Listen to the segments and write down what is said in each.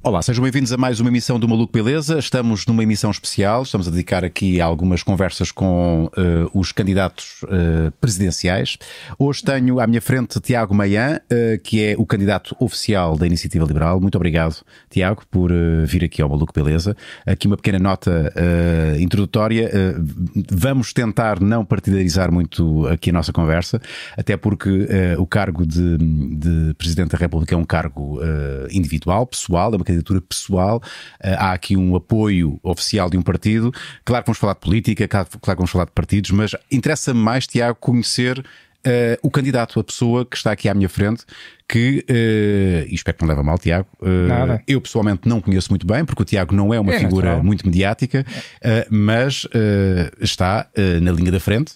Olá, sejam bem-vindos a mais uma emissão do Maluco Beleza. Estamos numa emissão especial, estamos a dedicar aqui algumas conversas com uh, os candidatos uh, presidenciais. Hoje tenho à minha frente Tiago Maian, uh, que é o candidato oficial da Iniciativa Liberal. Muito obrigado, Tiago, por vir aqui ao Maluco Beleza. Aqui uma pequena nota introdutória. vamos tentar não partidarizar muito aqui a nossa conversa, até porque o cargo de, de, Presidente da República é um cargo individual, pessoal, é uma candidatura pessoal, eh, há aqui um apoio oficial de um partido. Claro que vamos falar de política, claro que vamos falar de partidos, mas interessa-me mais, Tiago, conhecer Uh, o candidato, a pessoa que está aqui à minha frente, que, uh, e espero que não leva mal, Tiago, uh, eu pessoalmente não conheço muito bem, porque o Tiago não é uma é figura natural. muito mediática, uh, mas está na linha da frente,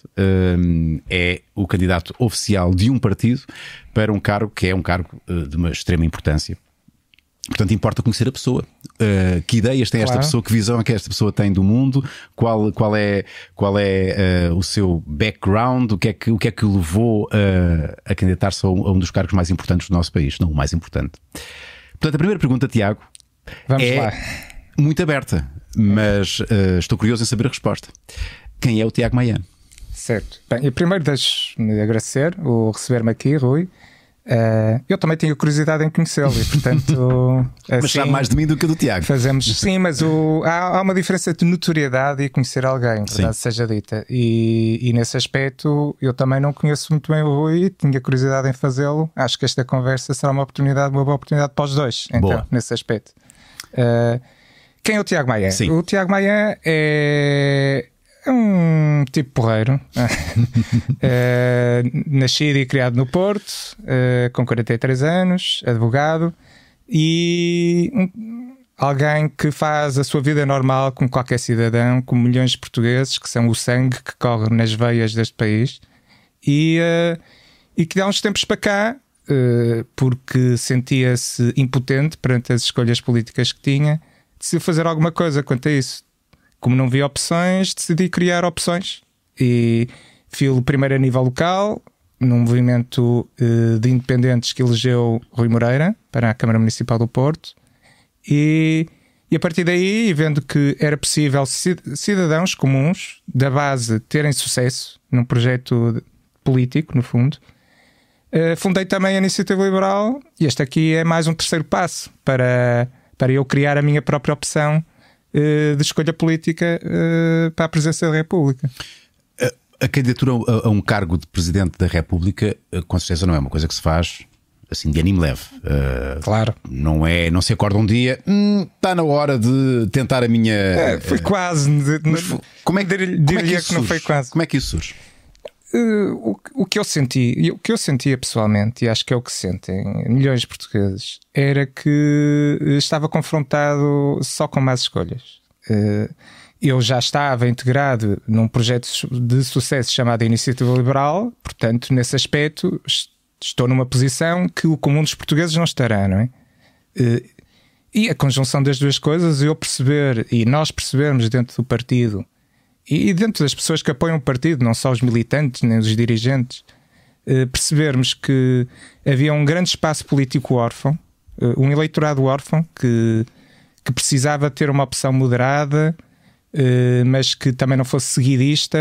é o candidato oficial de um partido para um cargo que é um cargo de uma extrema importância. Portanto, importa conhecer a pessoa. Uh, que ideias tem claro. esta pessoa, que visão é que esta pessoa tem do mundo, qual, qual é, qual é uh, o seu background, o que é que, o que, é que o levou uh, a candidatar-se a, um, a, um, dos cargos mais importantes do nosso país, não o mais importante. Portanto, a primeira pergunta, Tiago, Vamos é lá. muito aberta, mas estou curioso em saber a resposta. Quem é o Tiago Maia? Certo. Bem, primeiro deixe-me agradecer o receber-me aqui, Rui. Uh, eu também tenho curiosidade em conhecê-lo e, portanto. assim, mas sabe mais de mim do que do Tiago. Fazemos, sim, mas o, há, há, uma diferença de notoriedade e conhecer alguém, verdade sim. seja dita. E, e, nesse aspecto, eu também não conheço muito bem o Rui, tinha curiosidade em fazê-lo. Acho que esta conversa será uma oportunidade, uma boa oportunidade para os dois, então, boa. nesse aspecto. Uh, quem é o Tiago Maia? Sim. O Tiago Maia é, é um tipo porreiro. é, nascido e criado no Porto, é, com 43 anos, advogado e um, alguém que faz a sua vida normal como qualquer cidadão, como milhões de portugueses, que são o sangue que corre nas veias deste país e, uh, e que há uns tempos para cá, uh, porque sentia-se impotente perante as escolhas políticas que tinha, decidiu fazer alguma coisa quanto a isso como não vi opções, decidi criar opções. E filo primeiro a nível local, num movimento uh, de independentes que elegeu Rui Moreira para a Câmara Municipal do Porto. E, e a partir daí, vendo que era possível cidadãos comuns da base terem sucesso num projeto político, no fundo, uh, fundei também a Iniciativa Liberal e este aqui é mais um terceiro passo para, para eu criar a minha própria opção de escolha política eh, para a presidência da República. A, candidatura a, um cargo de presidente da República, eh, com certeza, não é uma coisa que se faz assim de anime leve. Uh, claro. Não é, não se acorda um dia, hum, está na hora de tentar a minha. É, foi quase. Mas, como é que, como é que, isso que não foi quase. Como é que isso surge? Uh, o, o, que eu senti, o que eu sentia pessoalmente, e acho que é o que sentem milhões de portugueses, era que estava confrontado só com más escolhas. Uh, eu já estava integrado num projeto de sucesso chamado Iniciativa Liberal, portanto, nesse aspecto, estou numa posição que o comum dos portugueses não estará, não é? E a conjunção das duas coisas, eu perceber e nós percebermos dentro do partido e dentro das pessoas que apoiam o partido, não só os militantes nem os dirigentes, eh, percebermos que havia um grande espaço político órfão, eh, um eleitorado órfão que, que precisava ter uma opção moderada, eh, mas que também não fosse seguidista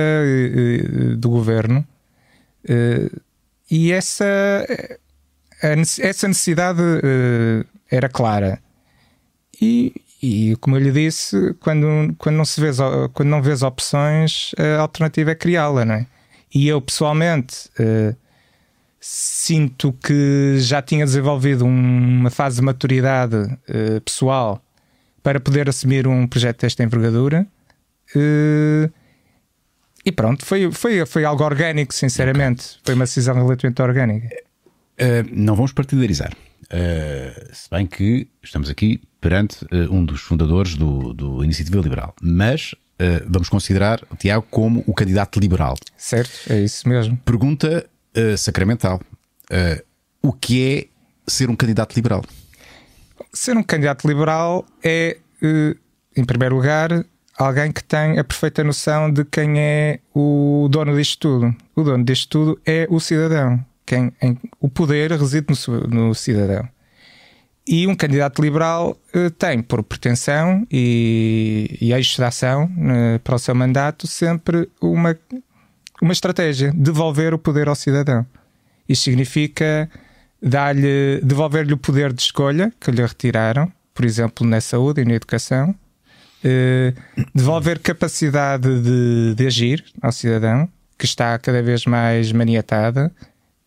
do governo. E essa, essa necessidade era clara. E, e como eu lhe disse, quando, quando, não, se vês, quando não vês opções, a alternativa é criá-la, não é? E eu pessoalmente uh, sinto que já tinha desenvolvido uma fase de maturidade uh, pessoal para poder assumir um projeto desta envergadura. Uh, e pronto, foi, foi, foi algo orgânico, sinceramente. Foi uma decisão relativamente orgânica. não vamos partidarizar. se bem que estamos aqui perante uh, um dos fundadores do, do Iniciativa Liberal. Mas uh, vamos considerar o Tiago como o candidato liberal. Certo, é isso mesmo. Pergunta uh, sacramental: o que é ser um candidato liberal? Ser um candidato liberal é, em primeiro lugar, alguém que tem a perfeita noção de quem é o dono disto tudo. O dono disto tudo é o cidadão. Quem, em, o poder reside no, no cidadão. E um candidato liberal uh, tem por pretensão e, e eixo de ação uh, para o seu mandato sempre uma, uma estratégia: devolver o poder ao cidadão. Isto significa dar-lhe, devolver-lhe o poder de escolha que lhe retiraram, por exemplo, na saúde e na educação, uh, devolver capacidade de, de, agir ao cidadão, que está cada vez mais maniatada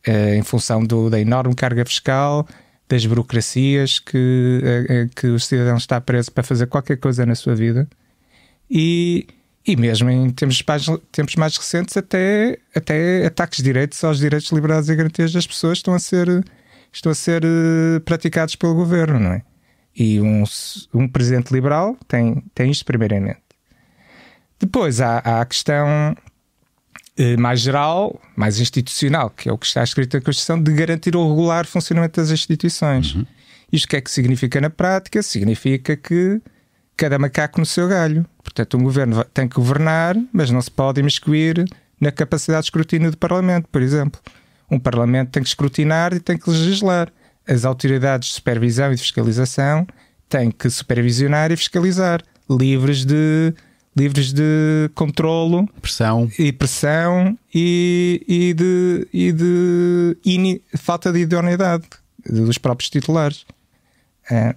em função do, da enorme carga fiscal das burocracias que, eh, eh, que o cidadão está preso para fazer qualquer coisa na sua vida e, e mesmo em tempos mais, tempos mais recentes até, até ataques direitos aos direitos, liberdades e garantias das pessoas estão a ser, estão a ser uh, praticados pelo governo, não é? E um, um presidente liberal tem, tem isto primeiramente. Depois há, há a questão eh, mais geral, mais institucional, que é o que está escrito na Constituição, de garantir o regular funcionamento das instituições. Uhum. Isto o que é que significa na prática? Significa que cada macaco no seu galho. Portanto, um governo tem que governar, mas não se pode imiscuir na capacidade de escrutínio do Parlamento, por exemplo. Um Parlamento tem que escrutinar e tem que legislar. As autoridades de supervisão e de fiscalização têm que supervisionar e fiscalizar, livres de livres de controlo pressão. e pressão e, e de, e de falta de idoneidade dos próprios titulares. É.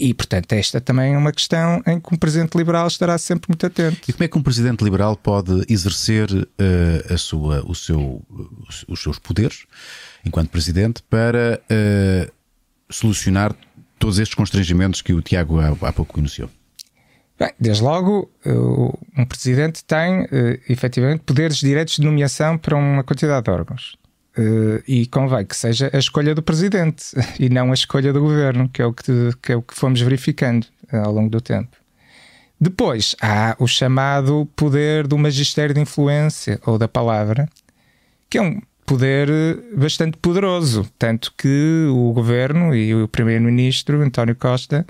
E, portanto, esta também é uma questão em que um presidente liberal estará sempre muito atento. E como é que um presidente liberal pode exercer uh, a sua, o seu, os seus poderes enquanto presidente para uh, solucionar todos estes constrangimentos que o Tiago há, há pouco enunciou? Bem, desde logo, um presidente tem uh, efetivamente poderes direitos de nomeação para uma quantidade de órgãos. Uh, e convém que seja a escolha do presidente e não a escolha do governo, que é o que, que, é o que fomos verificando ao longo do tempo. Depois há o chamado poder do magistério de influência ou da palavra, que é um poder bastante poderoso, tanto que o governo e o primeiro-ministro António Costa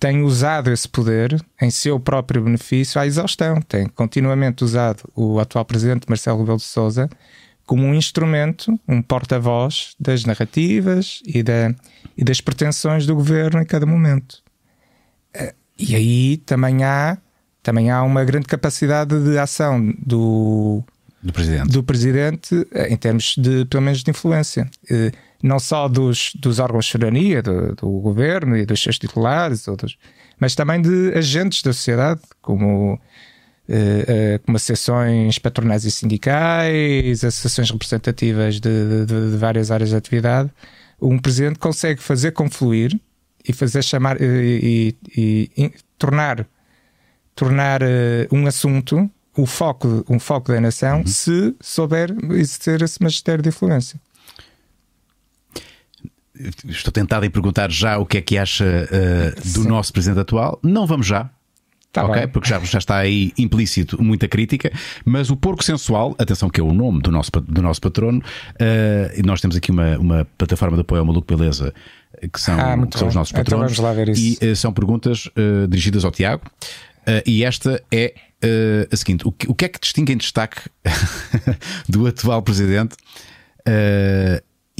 tem usado esse poder em seu próprio benefício à exaustão. Tem continuamente usado o atual presidente Marcelo Rebelo de Sousa como um instrumento, um porta-voz das narrativas e, da, e das pretensões do governo em cada momento. Eh, e aí também há, também há uma grande capacidade de ação do, do presidente. do presidente eh, em termos de, pelo menos, de influência. Eh, não só dos, dos órgãos de soberania, do, do, governo e dos seus titulares, outros, mas também de agentes da sociedade, como, uh, uh, como associações patronais e sindicais, associações representativas de, de, de, várias áreas de atividade. Um presidente consegue fazer confluir e fazer chamar uh, e, e, e, tornar, tornar um assunto o foco, um foco da nação uhum. se souber exercer esse magistério de influência estou tentado em perguntar já o que é que acha uh, do nosso presidente atual. Não vamos já. Tá ok? Bem. Porque já, já está aí implícito muita crítica, mas o porco sensual, atenção que é o nome do nosso, do nosso patrono, uh, nós temos aqui uma, uma plataforma de apoio ao Maluco Beleza, que são, ah, que são os nossos então patronos. Então vamos lá ver isso. E uh, são perguntas uh, dirigidas ao Tiago. e esta é a seguinte: o que, o que é que distingue em destaque do atual presidente?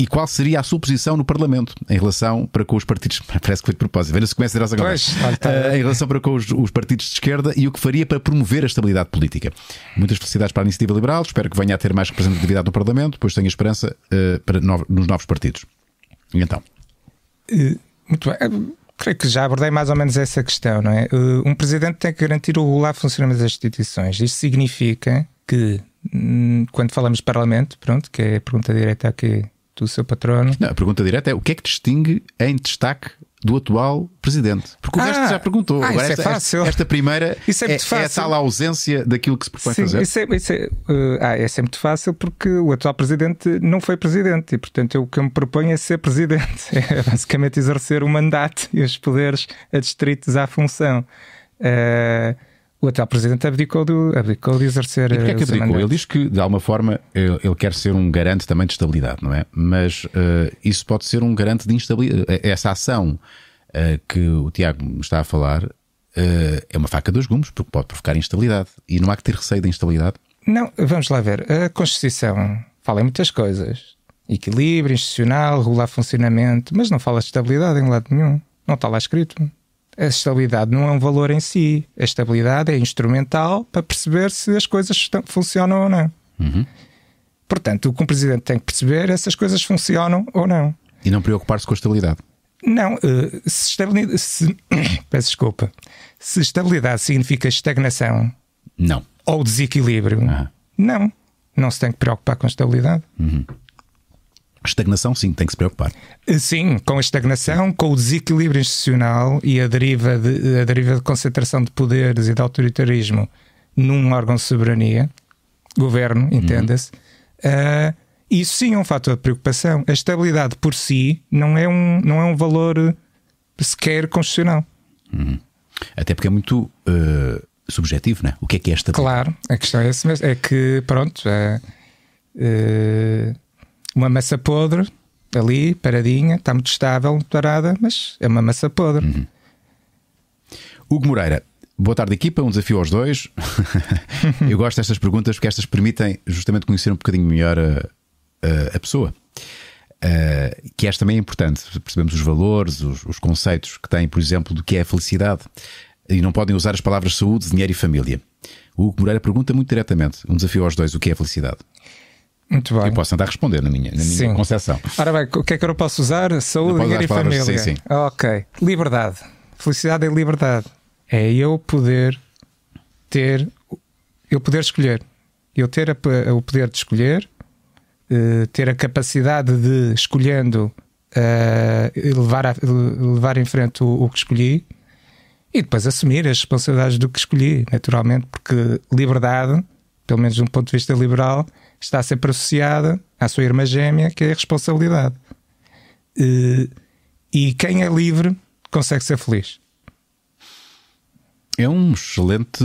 E qual seria a sua posição no Parlamento em relação para com os partidos. Parece que foi de propósito, veja se começa a agora. Pois, uh, em relação para com os, os, partidos de esquerda e o que faria para promover a estabilidade política. Muitas felicidades para a iniciativa liberal, espero que venha a ter mais representatividade no Parlamento, pois tenho esperança uh, para no, nos novos partidos. E então? Uh, muito bem. Creio que já abordei mais ou menos essa questão, não é? Um presidente tem que garantir o regular funcionamento das instituições. Isto significa que, hum, quando falamos de Parlamento, pronto, que é a pergunta direta aqui do seu patrono. Não, a pergunta direta é o que é que distingue em destaque do atual presidente? Porque o ah, resto já perguntou. Ah, Agora, esta, é fácil. esta primeira isso é, é, é, a tal ausência daquilo que se propõe Sim, fazer. Isso é, isso é, uh, ah, é sempre fácil porque o atual presidente não foi presidente e, portanto, eu, o que eu me proponho é ser presidente. É basicamente exercer o mandato e os poderes adstritos à função. Uh, o atual presidente abdicou de, abdicou de exercer. E porquê é que abdicou? Ele diz que, de alguma forma, ele, ele, quer ser um garante também de estabilidade, não é? Mas uh, isso pode ser um garante de instabilidade. Eh, essa ação uh, que o Tiago está a falar uh, é uma faca dos gumes, porque pode provocar instabilidade. E não há que ter receio da instabilidade. Não, vamos lá ver. A Constituição fala em muitas coisas. equilíbrio institucional, regular funcionamento, mas não fala de estabilidade em lado nenhum. Não está lá escrito. A estabilidade não é um valor em si. A estabilidade é instrumental para perceber se as coisas funcionam ou não. Uhum. Portanto, o que um presidente tem que perceber é se as coisas funcionam ou não. E não preocupar-se com a estabilidade. Não, eh, se estabilidade. Se, peço desculpa. Se estabilidade significa estagnação. Não. Ou desequilíbrio. Uhum. Não. Não se tem que preocupar com a estabilidade. Uhum. Estagnação, sim, tem que se preocupar. Sim, com a estagnação, com o desequilíbrio institucional e a deriva de, a deriva de concentração de poderes e de autoritarismo num órgão de soberania, governo, entenda-se. Uhum. Uh, isso sim é um fator de preocupação. A estabilidade por si não é um, não é um valor sequer constitucional. Uhum. Até porque é muito uh, subjetivo, não é? O que é que é estabilidade? Claro, a questão é essa mesmo. É que, pronto, é, uma massa podre ali, paradinha, está muito estável, parada, mas é uma massa podre. Uhum. Hugo Moreira, boa tarde, equipa. Um desafio aos dois. Eu gosto destas perguntas porque estas permitem justamente conhecer um bocadinho melhor a, a, a pessoa. Uh, que esta também é importante. Percebemos os valores, os, os, conceitos que têm, por exemplo, do que é a felicidade. E não podem usar as palavras saúde, dinheiro e família. O Hugo Moreira pergunta muito diretamente: um desafio aos dois, o que é a felicidade? Muito bem. Eu posso andar a responder na minha, na minha concepção. Ora bem, o que é que eu posso usar? Saúde, dinheiro e família. Sim, sim. Ok. Liberdade. Felicidade é liberdade. É eu poder ter, eu poder escolher. Eu ter a, o poder de escolher, uh, ter a capacidade de, escolhendo, uh, levar, a, levar em frente o, o que escolhi e depois assumir as responsabilidades do que escolhi, naturalmente, porque liberdade, pelo menos de um ponto de vista liberal, está sempre associada à sua irmã gêmea, que é a responsabilidade. E quem é livre consegue ser feliz. É um excelente,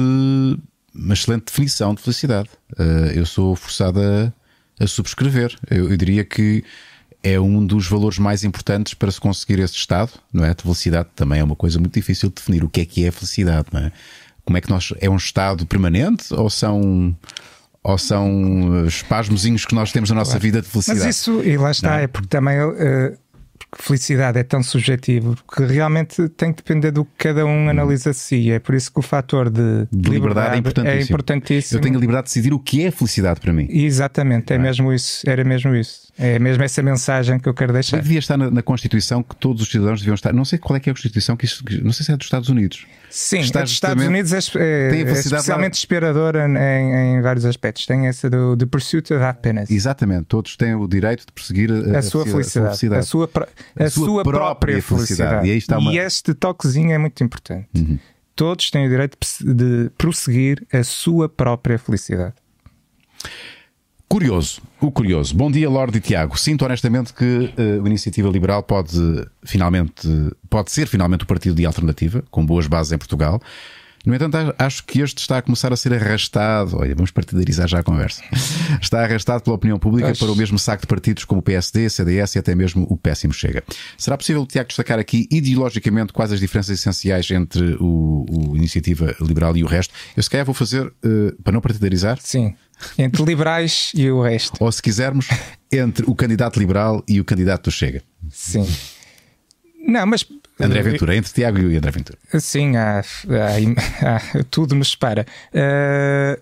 uma excelente definição de felicidade. Eh, eu sou forçada a subscrever. Eu, eu diria que é um dos valores mais importantes para se conseguir esse estado, não é? De felicidade também é uma coisa muito difícil de definir o que é que é felicidade, não é? Como é que nós é um estado permanente ou são ou são espasmozinhos que nós temos na nossa claro. vida de felicidade? Mas isso, e lá está, não. é porque também uh, felicidade é tão subjetivo que realmente tem que depender do que cada um analisa de si. É por isso que o fator de, de liberdade, liberdade é, importantíssimo. é, importantíssimo. Eu tenho a liberdade de decidir o que é felicidade para mim. Exatamente, é, é mesmo isso. Era mesmo isso. É mesmo essa mensagem que eu quero deixar. Devia estar na, na, Constituição que todos os cidadãos deviam estar. Não sei qual é que é a Constituição, que isso, não sei se é dos Estados Unidos. Sim, a dos Estados Unidos é, é, é especialmente inspiradora em, em, vários aspectos. Tem essa do The Pursuit of Happiness. Exatamente, todos têm o direito de perseguir a, a, sua, felicidade, a sua felicidade. A sua, a, sua, sua própria, própria felicidade. felicidade. E, uma... e, este toquezinho é muito importante. Uhum. Todos têm o direito de prosseguir a sua própria felicidade. Curioso, o curioso. Bom dia, Lorde e Tiago. Sinto honestamente que uh, a Iniciativa Liberal pode finalmente pode ser finalmente o partido de alternativa, com boas bases em Portugal. No entanto, acho que este está a começar a ser arrastado. Olha, vamos partidarizar já a conversa. Está arrastado pela opinião pública para o mesmo saco de partidos como o PSD, CDS e até mesmo o péssimo Chega. Será possível, Tiago, destacar aqui ideologicamente quais as diferenças essenciais entre o, o Iniciativa Liberal e o resto? Eu, se calhar, vou fazer, uh, para não partidarizar. Sim. Entre liberais e o resto. Ou, se quisermos, entre o candidato liberal e o candidato do Chega. Sim. Não, mas André Ventura, entre Tiago e André Ventura. Sim, há, há, há tudo nos espera. Uh,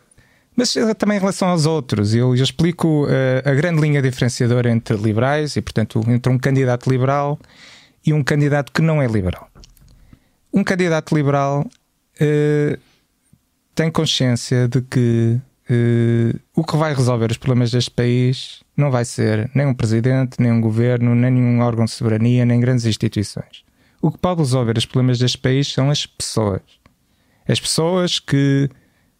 mas também em relação aos outros, eu, eu explico uh, a grande linha diferenciadora entre liberais e, portanto, entre um candidato liberal e um candidato que não é liberal. Um candidato liberal uh, tem consciência de que o que vai resolver os problemas deste país não vai ser nem um presidente, nem um governo, nem nenhum órgão de soberania, nem grandes instituições. O que pode resolver os problemas deste país são as pessoas. As pessoas que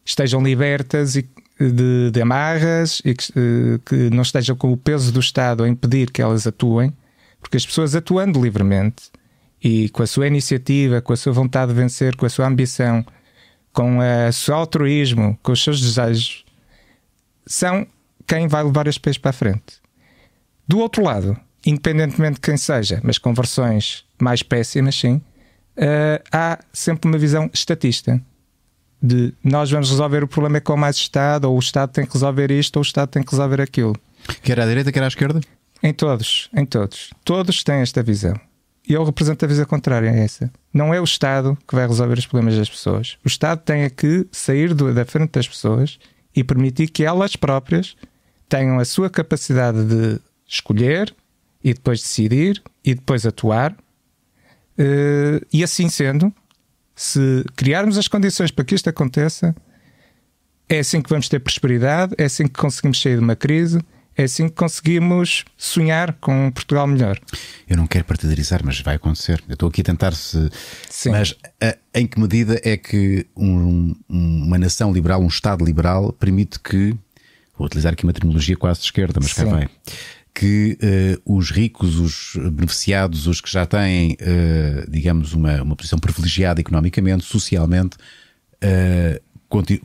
estejam libertas e de, de amarras e que, eh, que não estejam com o peso do Estado a impedir que elas atuem, porque as pessoas atuando livremente e com a sua iniciativa, com a sua vontade de vencer, com a sua ambição, com o seu altruísmo, com os seus desejos, são quem vai levar este país para a frente. Do outro lado, independentemente de quem seja, mas com versões mais péssimas, sim, uh, há sempre uma visão estatista de nós vamos resolver o problema com mais Estado, ou o Estado tem que resolver isto, ou o Estado tem que resolver aquilo. Quer à direita, quer à esquerda? Em todos, em todos. Todos têm esta visão. E eu represento a visão contrária a essa. Não é o Estado que vai resolver os problemas das pessoas. O Estado tem é que sair do, da frente das pessoas e permitir que elas próprias tenham a sua capacidade de escolher e depois decidir e depois atuar. Uh, e assim sendo, se criarmos as condições para que isto aconteça, é assim que vamos ter prosperidade, é assim que conseguimos sair de uma crise, é assim que conseguimos sonhar com um Portugal melhor. Eu não quero partidarizar, mas vai acontecer. Eu estou aqui a tentar se. Sim. Mas a, em que medida é que um, uma nação liberal, um Estado liberal, permite que. Vou utilizar aqui uma terminologia quase de esquerda, mas Sim. cá vai. Que uh, os ricos, os beneficiados, os que já têm, uh, digamos, uma, uma posição privilegiada economicamente, socialmente, uh,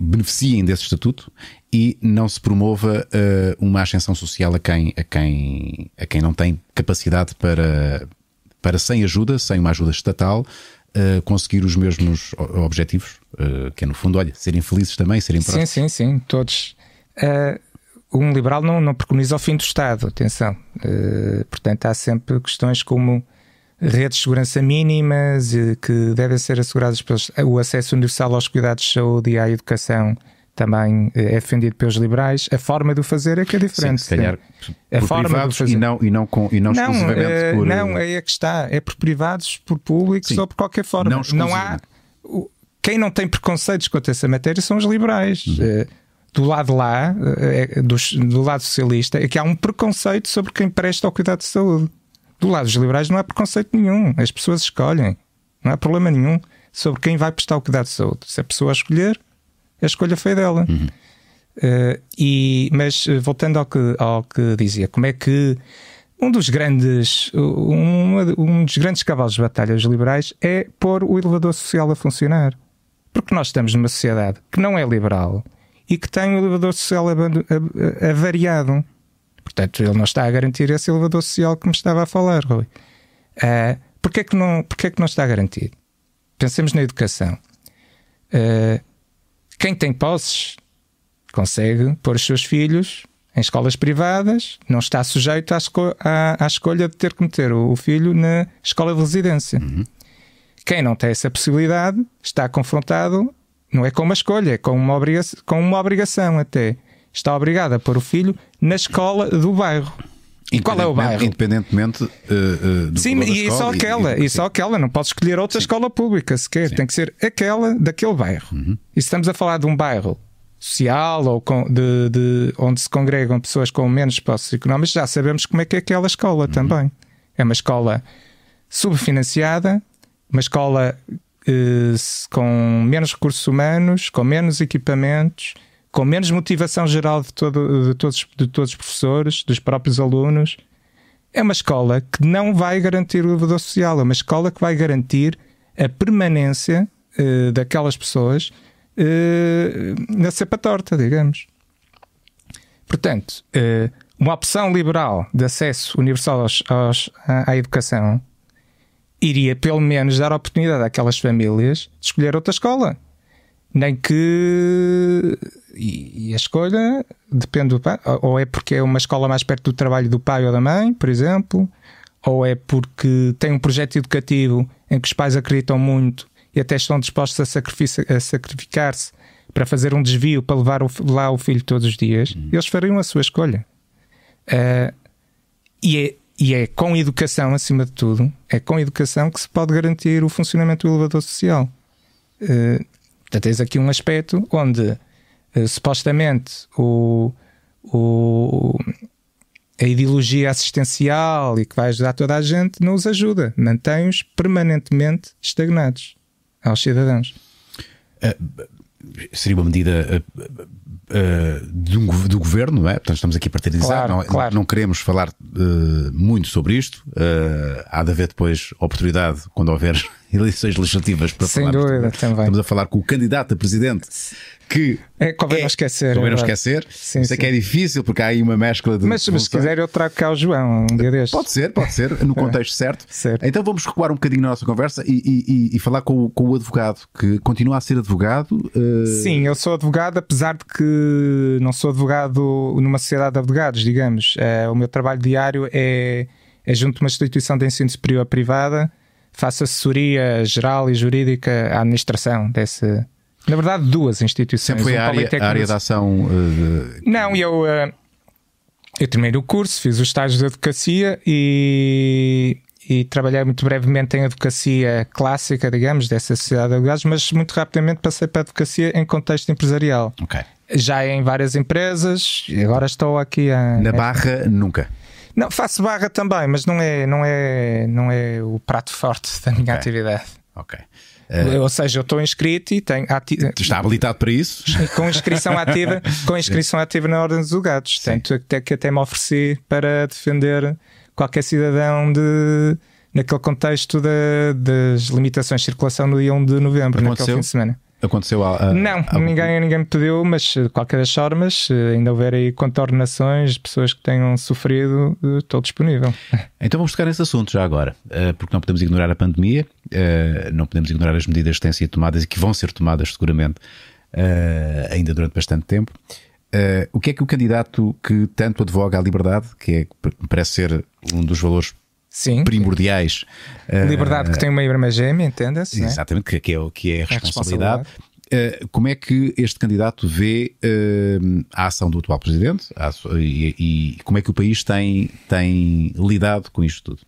beneficiem desse estatuto e não se promova uh, uma ascensão social a quem, a, quem, a quem não tem capacidade para, para sem ajuda, sem uma ajuda estatal, uh, conseguir os mesmos objetivos, uh, que é no fundo, olha, serem felizes também, serem próximos. Sim, sim, sim, todos. um liberal não, não preconiza o fim do Estado, atenção. portanto, há sempre questões como redes de segurança mínimas que devem ser asseguradas pelos, o acesso universal aos cuidados de saúde e à educação também eh, é defendido pelos liberais. A forma de o fazer é que é diferente. Sim, se calhar a por forma privados fazer... e não, e não, com, e não, não exclusivamente é, por. Não, é que está. É por privados, por públicos Sim, ou por qualquer forma. Não, não há. Quem não tem preconceitos quanto a essa matéria são os liberais. Uhum. Eh, do lado lá, do, do lado socialista, é que há um preconceito sobre quem presta ao cuidado de saúde. Do lado dos liberais não há preconceito nenhum. As pessoas escolhem. Não há problema nenhum sobre quem vai prestar o cuidado de saúde. Se a pessoa escolher, a escolha foi dela. Uhum. Uh, e, mas eh, voltando ao que, ao que dizia, como é que um dos grandes um, um dos grandes cavalos de batalha dos liberais é pôr o elevador social a funcionar. Porque nós estamos numa sociedade que não é liberal e que tem o elevador social avariado. Portanto, ele não está a garantir esse elevador social que me estava a falar, Rui. Uh, porquê, é que não, porquê é que não está garantido? Pensemos na educação. Uh, quem tem posses consegue pôr os seus filhos em escolas privadas, não está sujeito à, esco à, à escolha de ter que meter o, o filho na escola de residência. Uhum. Quem não tem essa possibilidade está confrontado, não é com uma escolha, é com uma, obriga com uma obrigação até. Está obrigado a pôr o filho na escola do bairro. E qual é o bairro? Independentemente uh, uh, do Sim, e, só aquela, e, e, só aquela, não podes escolher outra Sim. escola pública sequer, Sim. tem que ser aquela daquele bairro. Uhum. E se estamos a falar de um bairro social ou com, de, de, onde se congregam pessoas com menos posses económicos, já sabemos como é que é aquela escola uhum. também. É uma escola subfinanciada, uma escola uh, com menos recursos humanos, com menos equipamentos com menos motivação geral de, todo, de, todos, de todos os professores, dos próprios alunos. É uma escola que não vai garantir o elevador social, é uma escola que vai garantir a permanência uh, daquelas pessoas uh, na cepa torta, digamos. Portanto, uh, uma opção liberal de acesso universal aos, aos, à, à educação iria pelo menos dar oportunidade àquelas famílias de escolher outra escola nem que. E, e, a escolha depende do pai. Ou é porque é uma escola mais perto do trabalho do pai ou da mãe, por exemplo, ou é porque tem um projeto educativo em que os pais acreditam muito e até estão dispostos a, sacrificar-se para fazer um desvio para levar o, lá o filho todos os dias, uhum. eles fariam a sua escolha. Uh, e, é, e é com educação, acima de tudo, é com educação que se pode garantir o funcionamento do elevador social. Uh, Portanto, tens aqui um aspecto onde uh, supostamente o, o, a ideologia assistencial e que vai ajudar toda a gente não os ajuda, mantém-os permanentemente estagnados aos cidadãos. Uh, seria uma medida uh, do, do, governo, não é? Portanto, estamos aqui a partilizar, claro, não, claro. não, queremos falar uh, muito sobre isto. Uh, há de haver depois oportunidade, quando houver eleições legislativas para Sem falar. dúvida, também. Estamos a falar com o candidato a presidente que. É, convém não esquecer. Convém é não verdade. esquecer. Sim, Sei sim. que é difícil porque há aí uma mescla de. Mas, mas se quiser, eu trago cá o João um dia destes. Pode ser, pode ser, no contexto certo. Certo. Então vamos recuar um bocadinho na nossa conversa e, e- e- falar com, o- com o advogado, que continua a ser advogado. eh, Sim, eu sou advogado, apesar de que não sou advogado numa sociedade de advogados, digamos. Eh, o meu trabalho diário é, é junto a uma instituição de ensino superior privada, faço assessoria geral e jurídica à administração desse. Na verdade, duas instituições. Sempre foi um a área, a área da ação. eh, de- Não, eu, eh, eu terminei o curso, fiz os estágios de advocacia e, e trabalhei muito brevemente em advocacia clássica, digamos, dessa sociedade de advogados, mas muito rapidamente passei para a advocacia em contexto empresarial. Ok. Já em várias empresas, e agora estou aqui a. Na barra, nunca. Não, faço barra também, mas não é, não é, não é o prato forte da minha atividade. Ok. Eh, Ou seja, eu estou inscrito e tenho ati- está habilitado para isso? com inscrição ativa, com inscrição ativa na Ordem dos Advogados. Tanto até que até me ofereci para defender qualquer cidadão de naquele contexto da- das limitações de circulação no dia 1 de novembro, naquele Aconteceu? fim de semana. Aconteceu há. há- Não, há- ninguém, ninguém me pediu, mas de qualquer das formas, se ainda houver aí contornações, pessoas que tenham sofrido, eh, estou disponível. Então vamos tocar nesse assunto já agora, eh, porque não podemos ignorar a pandemia, eh, não podemos ignorar as medidas que têm sido tomadas e que vão ser tomadas seguramente eh, ainda durante bastante tempo. Eh, O que é que o candidato que tanto advoga à liberdade, que é, parece ser um dos valores Sim, primordiais, liberdade que tem uma irmã gêmea, entenda-se. é? exatamente, que, que é, o- que é a responsabilidade. responsabilidade. Eh, como é que este candidato vê eh, a ação do atual presidente a e, e como é que o país tem, tem lidado com isto tudo?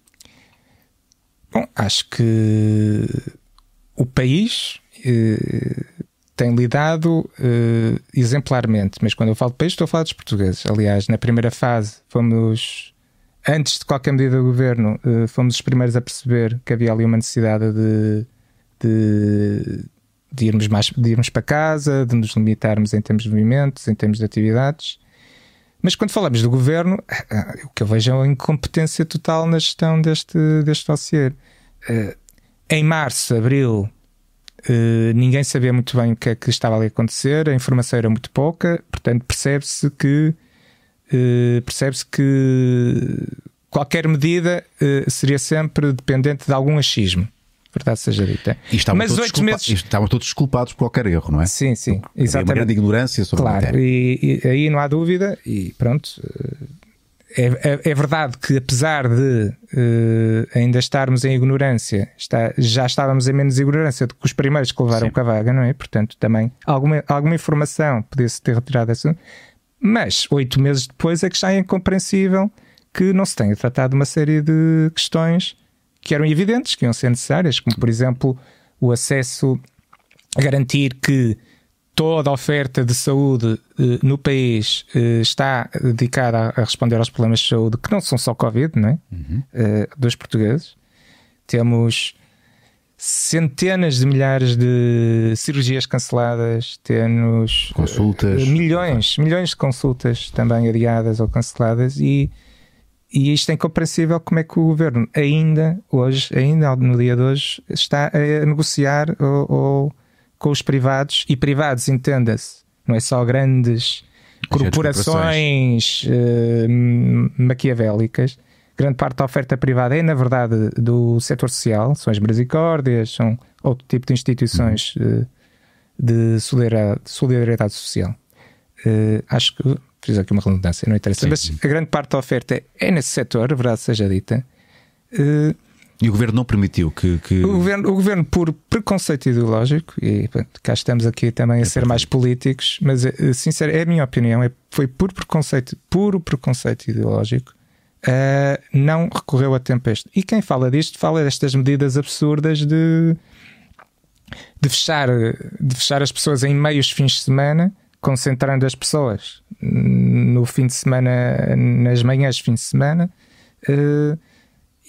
Bom, acho que o país eh, tem lidado eh, exemplarmente, mas quando eu falo de país, estou a falar dos portugueses. Aliás, na primeira fase, fomos, antes de qualquer medida do governo, eh, fomos os primeiros a perceber que havia ali uma necessidade de, de, de irmos mais, de irmos para casa, de nos limitarmos em termos de movimentos, em termos de atividades. Mas quando falamos do governo, eh, o que eu vejo é uma incompetência total na gestão deste, deste dossiê. Eh, Em março, abril, eh, ninguém sabia muito bem o que é que estava ali a acontecer, a informação era muito pouca, portanto, percebe-se que eh, percebe-se que qualquer medida eh, seria sempre dependente de algum achismo, verdade seja dita. E estavam, Mas todos oito desculpa- meses. estavam todos desculpados por qualquer erro, não é? Sim, sim, Havia uma exatamente. grande ignorância sobre a Claro, matéria. e, e aí não há dúvida, e pronto. eh, É, é- é verdade que, apesar de eh, ainda estarmos em ignorância, está- já estávamos em menos ignorância do que os primeiros que levaram Sim. com a vaga, não é? Portanto, também alguma, alguma informação podia-se ter retirado assim. Mas oito meses depois é que já é incompreensível que não se tenha tratado uma série de questões que eram evidentes, que iam ser necessárias, como por exemplo o acesso a garantir que toda a oferta de saúde eh, no país eh, está dedicada a, a responder aos problemas de saúde que não são só Covid, não é? Eh, dos portugueses. Temos centenas de milhares de cirurgias canceladas, temos Consultas. eh, milhões, milhões de consultas também adiadas ou canceladas e e isto é incompreensível como é que o governo ainda hoje, ainda no dia de hoje, está a negociar ou, ou com os privados e privados, entenda-se, não é só grandes corporações eh, maquiavélicas. Grande parte da oferta privada é, na verdade, do setor social, são as brasicórdias, são outro tipo de instituições eh, de solidariedade, de solidariedade social. Eh, acho que fiz aqui uma redundância, não interessa, Sim, mas a grande parte da oferta é, é nesse setor, a verdade seja dita. Eh, E o governo não permitiu que. que- o, governo, o governo, por preconceito ideológico, e pronto, cá estamos aqui também a ser mais políticos, mas sincero, é a minha opinião, é, foi por preconceito, puro preconceito ideológico, eh, não recorreu a este. E quem fala disto fala destas medidas absurdas de, de, fechar, de fechar as pessoas em meios fins de semana, concentrando as pessoas no fim de semana, nas manhãs de fim de semana. eh,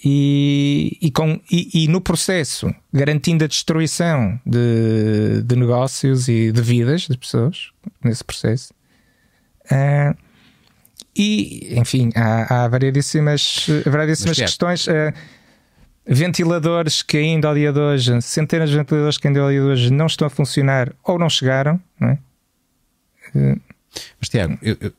e, e, com, e, e no processo garantindo a destruição de, de negócios e de vidas de pessoas nesse processo. Ah, e, enfim, há, há variedíssimas, variedíssimas Mas, questões. ah, ventiladores que ainda ao dia de hoje, centenas de ventiladores que ainda ao dia de hoje não estão a funcionar ou não chegaram, não é? Mas Tiago, eu, eu,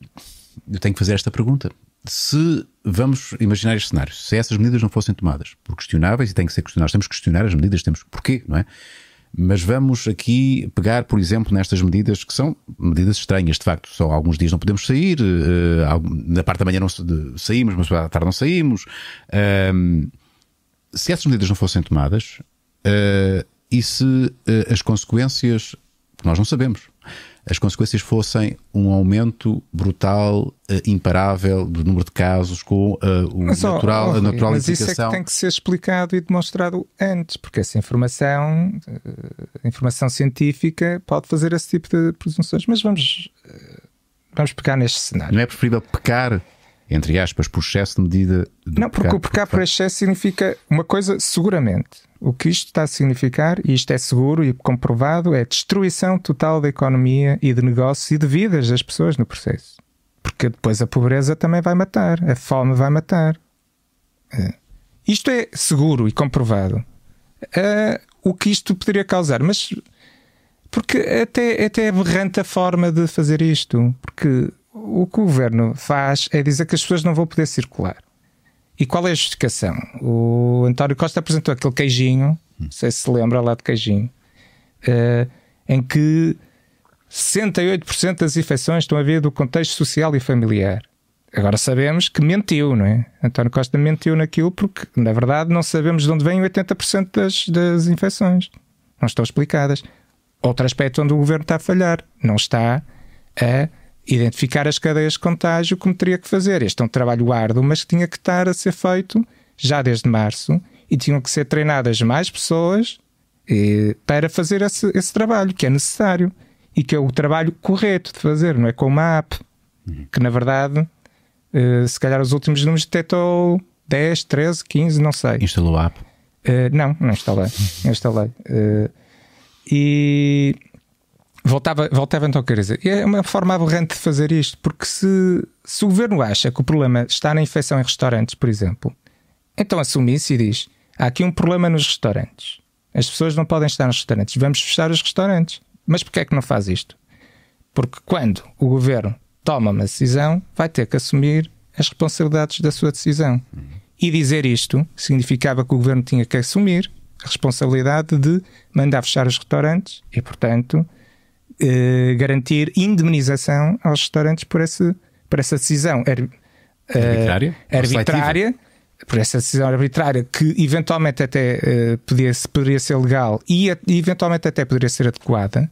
eu tenho que fazer esta pergunta. Se vamos imaginar este cenário, se essas medidas não fossem tomadas por questionáveis e têm que ser questionadas, temos que questionar as medidas, temos porquê, não é? Mas vamos aqui pegar, por exemplo, nestas medidas que são medidas estranhas, de facto. Só alguns dias não podemos sair, uh, na parte da manhã não saímos, mas à tarde não saímos. Se essas medidas não fossem tomadas, uh, e se uh, as consequências, nós não sabemos, as consequências fossem um aumento brutal, uh, imparável do número de casos com uh, o mas, natural, oh, oh, a natural mas isso é que tem que ser explicado e demonstrado antes, porque essa informação, uh, informação científica, pode fazer esse tipo de presunções. Mas vamos, vamos pegar neste cenário. Não é preferível pecar entre aspas, por excesso de medida. Não, porque o pecar por excesso significa uma coisa, seguramente. O que isto está a significar, e isto é seguro e comprovado, é destruição total da economia e de negócios e de vidas das pessoas no processo. Porque depois a pobreza também vai matar, a fome vai matar. É. Isto é seguro e comprovado. É, o que isto poderia causar, mas porque até, até é aberrante a forma de fazer isto, porque o que o governo faz é dizer que as pessoas não vão poder circular. E qual é a justificação? O António Costa apresentou aquele queijinho, não sei se se lembra lá de queijinho, uh, em que 68% das infecções estão a vir do contexto social e familiar. Agora sabemos que mentiu, não é? António Costa mentiu naquilo porque, na verdade, não sabemos de onde vêm 80% das, das infecções. Não estão explicadas. Outro aspecto onde o governo está a falhar. Não está a identificar as cadeias de contágio como teria que fazer. Este é um trabalho árduo, mas que tinha que estar a ser feito já desde março e tinham que ser treinadas mais pessoas eh, para fazer esse, esse, trabalho que é necessário e que é o trabalho correto de fazer, não é com uma app uhum. que na verdade eh, se calhar os últimos números detectou 10, 13, 15, não sei. Instalou a app? Eh, não, não instalei. não instalei. E Voltava, voltava então a querer dizer, é uma forma aberrante de fazer isto, porque se, se o governo acha que o problema está na infecção em restaurantes, por exemplo, então assume-se e diz: há aqui um problema nos restaurantes. As pessoas não podem estar nos restaurantes, vamos fechar os restaurantes. Mas porquê é que não faz isto? Porque quando o governo toma uma decisão, vai ter que assumir as responsabilidades da sua decisão. E dizer isto significava que o governo tinha que assumir a responsabilidade de mandar fechar os restaurantes e, portanto, eh, garantir indemnização aos restaurantes por, esse, por essa decisão er, arbitrária, uh, arbitrária por essa decisão arbitrária que eventualmente até uh, podia, poderia ser legal e, e eventualmente até poderia ser adequada,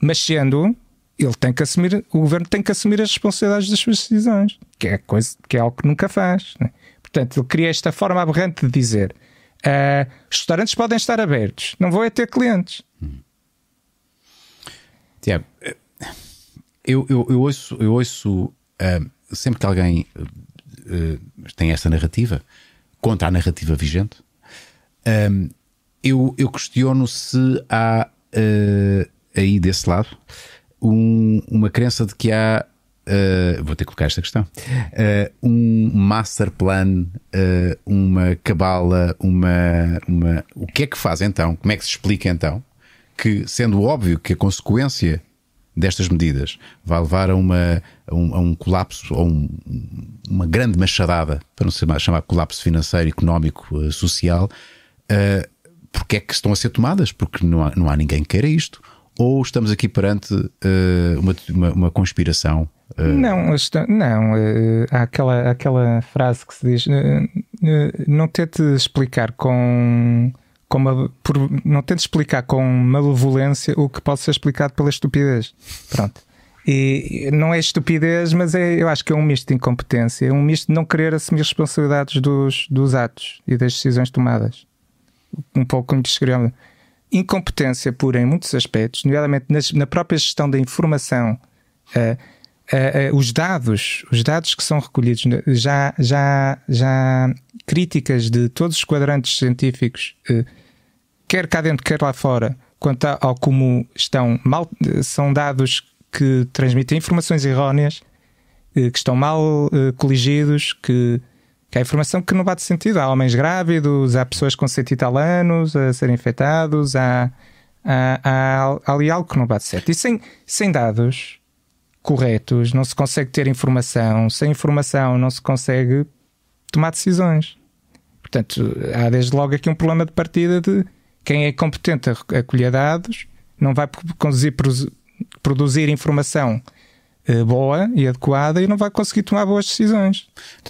mas sendo ele tem que assumir, o governo tem que assumir as responsabilidades das suas decisões, que é, coisa, que é algo que nunca faz. Né? Portanto, ele cria esta forma aberrante de dizer: uh, os restaurantes podem estar abertos, não vou é ter clientes. Tiago, eu, eu, eu ouço, eu ouço uh, sempre que alguém uh, tem essa narrativa contra a narrativa vigente, um, eu, eu questiono se há uh, aí desse lado um, uma crença de que há vou ter que colocar esta questão. Um master plan, uma cabala, uma, uma. O que é que faz então? Como é que se explica então que, sendo óbvio que a consequência destas medidas vai levar a, uma, a, um, a um colapso, a um, uma grande machadada, para não ser mais chamar colapso financeiro, económico, uh, social, uh, porque é que estão a ser tomadas? Porque não há, não há ninguém que queira isto. Ou estamos aqui perante uh, uma, uma, uma, conspiração? Uh... Não, não há aquela, aquela frase que se diz: não tente explicar com uma, por, não tento explicar com malevolência o que pode ser explicado pela estupidez. Pronto. E não é estupidez, mas é, eu acho que é um misto de incompetência, é um misto de não querer assumir responsabilidades dos, dos atos e das decisões tomadas. Um pouco descrevi. Incompetência pura em muitos aspectos, nomeadamente nas, na própria gestão da informação. Uh, Uh, uh, os dados, os dados que são recolhidos, já, já, já críticas de todos os quadrantes científicos quer cá dentro, quer lá fora, quanto ao como estão mal, são dados que transmitem informações erróneas, eh, que estão mal uh, coligidos, que, Que há informação que não bate sentido. Há homens grávidos, há pessoas com 100 e tal anos a serem infectados, há, há, há, há ali algo que não bate certo. E sem, sem dados corretos não se consegue ter informação, sem informação não se consegue tomar decisões. Portanto, há desde logo aqui um problema de partida de quem é competente a acolher dados não vai conduzir, produzir informação eh, boa e adequada e não vai conseguir tomar boas decisões.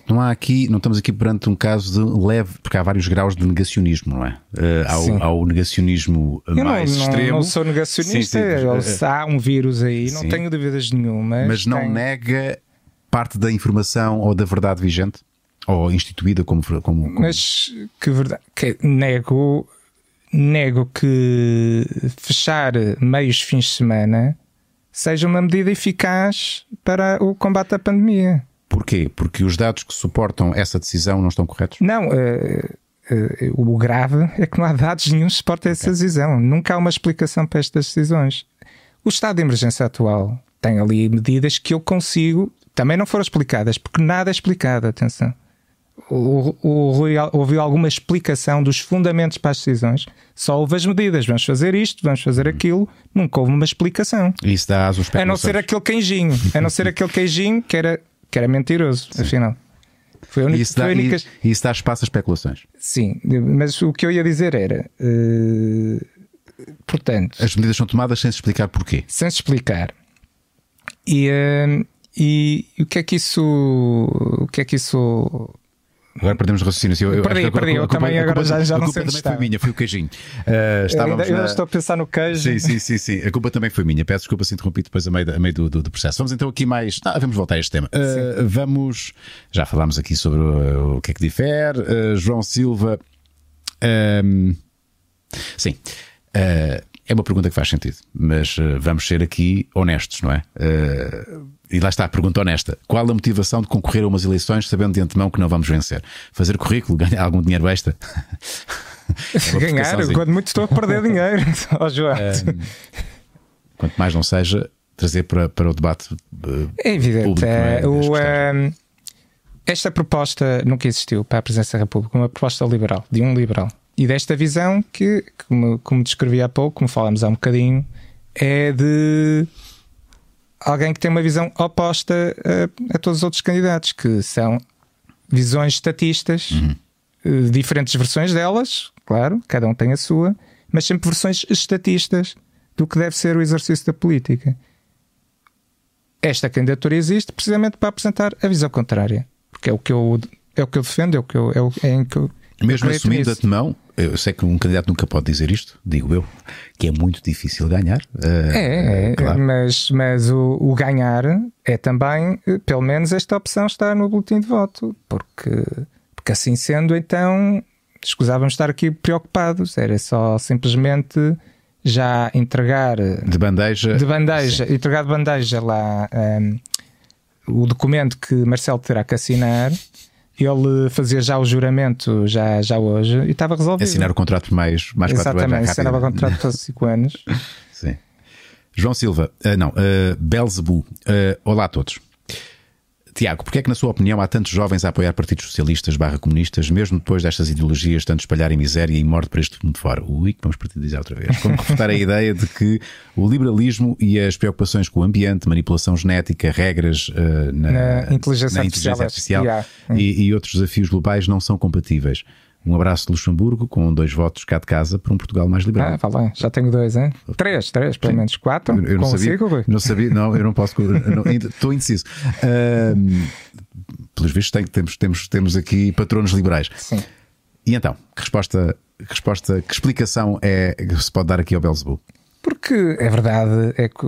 Não há aqui, não estamos aqui perante um caso de leve, porque há vários graus de negacionismo, não é? Uh, há, o, há, o, negacionismo Eu mais não, extremo. Não, não sou negacionista, sim, sim, há um vírus aí, não tenho dúvidas nenhuma. Mas não nega parte da informação ou da verdade vigente? Ou instituída como. como, como... Mas que verdade. Que nego, nego que fechar meios fins de semana seja uma medida eficaz para o combate à pandemia. Porquê? Porque os dados que suportam essa decisão não estão corretos? Não. Uh, uh, o grave é que não há dados nenhum que suportem essa decisão. Nunca há uma explicação para estas decisões. O estado de emergência atual tem ali medidas que eu consigo, também não foram explicadas, porque nada é explicado, atenção o, o Rui ouviu alguma explicação dos fundamentos para as decisões, só houve as medidas. Vamos fazer isto, vamos fazer aquilo. Nunca houve uma explicação. Isso dá as A não ser aquele queijinho, a não ser aquele queijinho que era, que era mentiroso, Sim. afinal. Foi a única, isso, dá, única... e, isso dá espaço a especulações. Sim, mas o que eu ia dizer era. Uh, portanto. As medidas são tomadas sem se explicar porquê. Sem se explicar. E, uh, e, e o que é que isso. O que é que isso Agora perdemos o raciocínio. Eu, perdi, eu perdi. Eu também agora culpa, já, já não sei onde também foi minha, foi o queijinho. Uh, estávamos eu, na... estou a pensar no queijo. Sim, sim, sim, sim. A culpa também foi minha. Peço desculpa se interrompi depois a meio, a meio do, do, processo. Vamos então aqui mais. Não, vamos voltar a este tema. Uh, vamos. Já falámos aqui sobre o, o que é que difere. Uh, João Silva. Sim. É uma pergunta que faz sentido, mas vamos ser aqui honestos, não é? e lá está a pergunta honesta: qual a motivação de concorrer a umas eleições sabendo de antemão que não vamos vencer? Fazer currículo, ganhar algum dinheiro extra? é ganhar, quando muito estou a perder dinheiro, oh, João. Um, quanto mais não seja, trazer para, para o debate. Uh, é evidente. Público, é, é? o, esta proposta nunca existiu para a Presidência da República, uma proposta liberal, de um liberal. E desta visão que, como, como descrevi há pouco, como falámos há um bocadinho, é de alguém que tem uma visão oposta a, a todos os outros candidatos, que são visões estatistas, uhum. Eh, diferentes versões delas, claro, cada um tem a sua, mas sempre versões estatistas do que deve ser o exercício da política. Esta candidatura existe precisamente para apresentar a visão contrária, porque é o que eu, é o que eu defendo, é o que eu, é, o, é em que eu, mesmo assumindo a temão, eu sei que um candidato nunca pode dizer isto, digo eu, que é muito difícil ganhar. Uh, é, é claro. mas, mas o, o, ganhar é também, pelo menos esta opção está no boletim de voto, porque, porque assim sendo, então escusávamos estar aqui preocupados, era só simplesmente já entregar de bandeja, de bandeja entregar de bandeja lá um, o documento que Marcelo terá que assinar ele fazia já o juramento já, já hoje e estava resolvido. Assinar o contrato por mais, mais Exatamente, quatro anos. assinava o contrato por 5 anos. Sim. João Silva, uh, não, uh, Belzebu, uh, olá a todos. Tiago, porquê é que, na sua opinião, há tantos jovens a apoiar partidos socialistas barra comunistas, mesmo depois destas ideologias tanto espalharem miséria e morte para este mundo fora? Ui, vamos partidizar outra vez. Como refutar a ideia de que o liberalismo e as preocupações com o ambiente, manipulação genética, regras uh, na, na, inteligência na, inteligência artificial, artificial e, e outros desafios globais não são compatíveis? Um abraço de Luxemburgo, com dois votos cá de casa para um Portugal mais liberal. Ah, fala, já tenho dois, hein? Três, três, pelo menos quatro. Eu, eu não sabia, não sabia, não, eu não posso, estou indeciso. Uh, pelos vistos, tem, temos, temos, temos aqui patronos liberais. Sim. E então, que resposta, que resposta, que explicação é que se pode dar aqui ao Belzebu? Porque é verdade, é que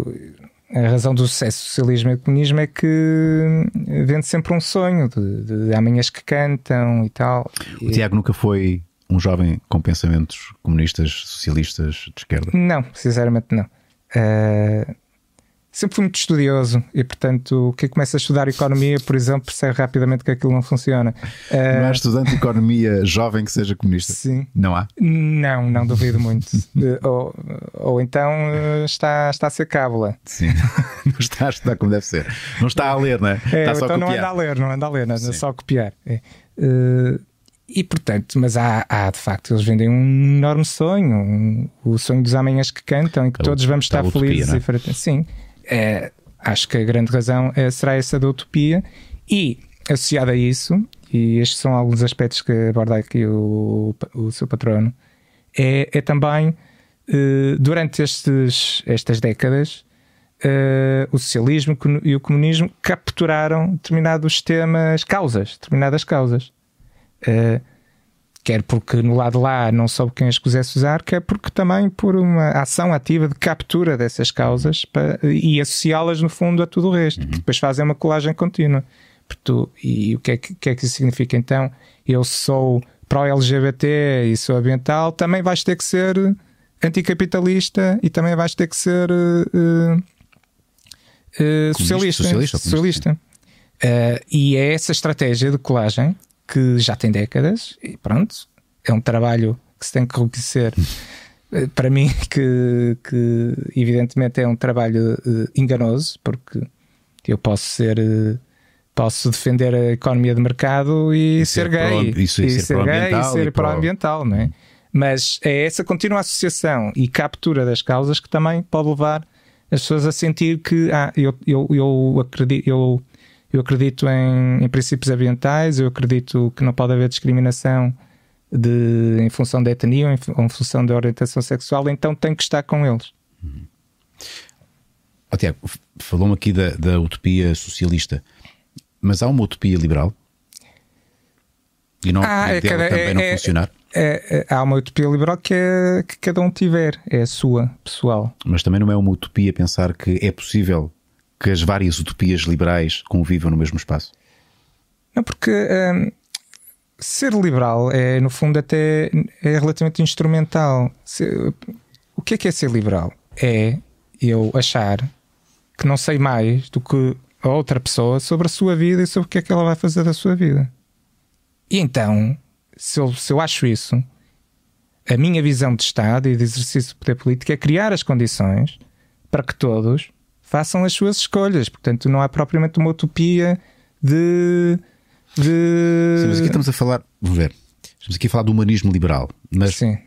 a razão do sucesso do socialismo e do comunismo é que vende sempre um sonho de, de, de amanhãs que cantam e tal. O Tiago nunca foi um jovem com pensamentos comunistas, socialistas de esquerda? Não, sinceramente não. Uh, sempre fui muito estudioso e, portanto, quem começa a estudar economia, por exemplo, percebe rapidamente que aquilo não funciona. Não há estudante de economia jovem que seja comunista? Sim. Não há? Não, não duvido muito. ou, ou então está, está a ser cábula. Sim. não está a estudar como deve ser. Não está a ler, não é? é está só então a não copiar. anda a ler, não anda a ler, não anda só a copiar. É. Uh, e portanto, mas há, há de facto, eles vendem um enorme sonho, um, o sonho dos amanhãs que cantam e que Da todos vamos estar utopia, felizes não é? e. Sim, é, acho que a grande razão é, será essa da utopia e associada a isso, e estes são alguns aspectos que aborda aqui o, o seu patrono, é, é também eh, durante estes, estas décadas. eh, o socialismo e o comunismo capturaram determinados temas, causas, determinadas causas. Uh, quer porque no lado lá não soube quem as quisesse usar, quer porque também por uma ação ativa de captura dessas causas para, e associá-las no fundo a tudo o resto, Uhum. depois fazem uma colagem contínua. Portanto, e o que é que, que é que isso significa então? Eu sou pró-LGBT e sou ambiental, também vais ter que ser anticapitalista e também vais ter que ser uh, uh, socialista. socialista, socialista. Uh, e é essa estratégia de colagem que já tem décadas e pronto, é um trabalho que se tem que reconhecer para mim que, que evidentemente é um trabalho uh, enganoso porque eu posso ser uh, posso defender a economia de mercado e, E ser, ser gay pro- e ser- e ser ser gay e ser pró- pró-ambiental, não é? Mas é essa contínua associação e captura das causas que também pode levar as pessoas a sentir que ah, eu, eu, eu acredito, eu, eu acredito em, em princípios ambientais, eu acredito que não pode haver discriminação de, em função da etnia ou em, ou em função da orientação sexual, então tenho que estar com eles. Ó, Tiago, f- falou-me aqui da, da utopia socialista, mas há uma utopia liberal? E não Ah, é cada- também é- não é- funcionar? É, é, há uma utopia liberal que, é, que cada um tiver, é a sua, pessoal. Mas também não é uma utopia pensar que é possível que as várias utopias liberais convivam no mesmo espaço? Não, porque hum, ser liberal é, no fundo, até é relativamente instrumental. Se- o que é que é ser liberal? É eu achar que não sei mais do que a outra pessoa sobre a sua vida e sobre o que é que ela vai fazer da sua vida. E então, se eu, se eu acho isso, a minha visão de Estado e de exercício de poder político é criar as condições para que todos façam as suas escolhas. Portanto, não há propriamente uma utopia de. de... Sim, mas aqui estamos a falar, vamos ver, estamos aqui a falar do humanismo liberal, mas Sim.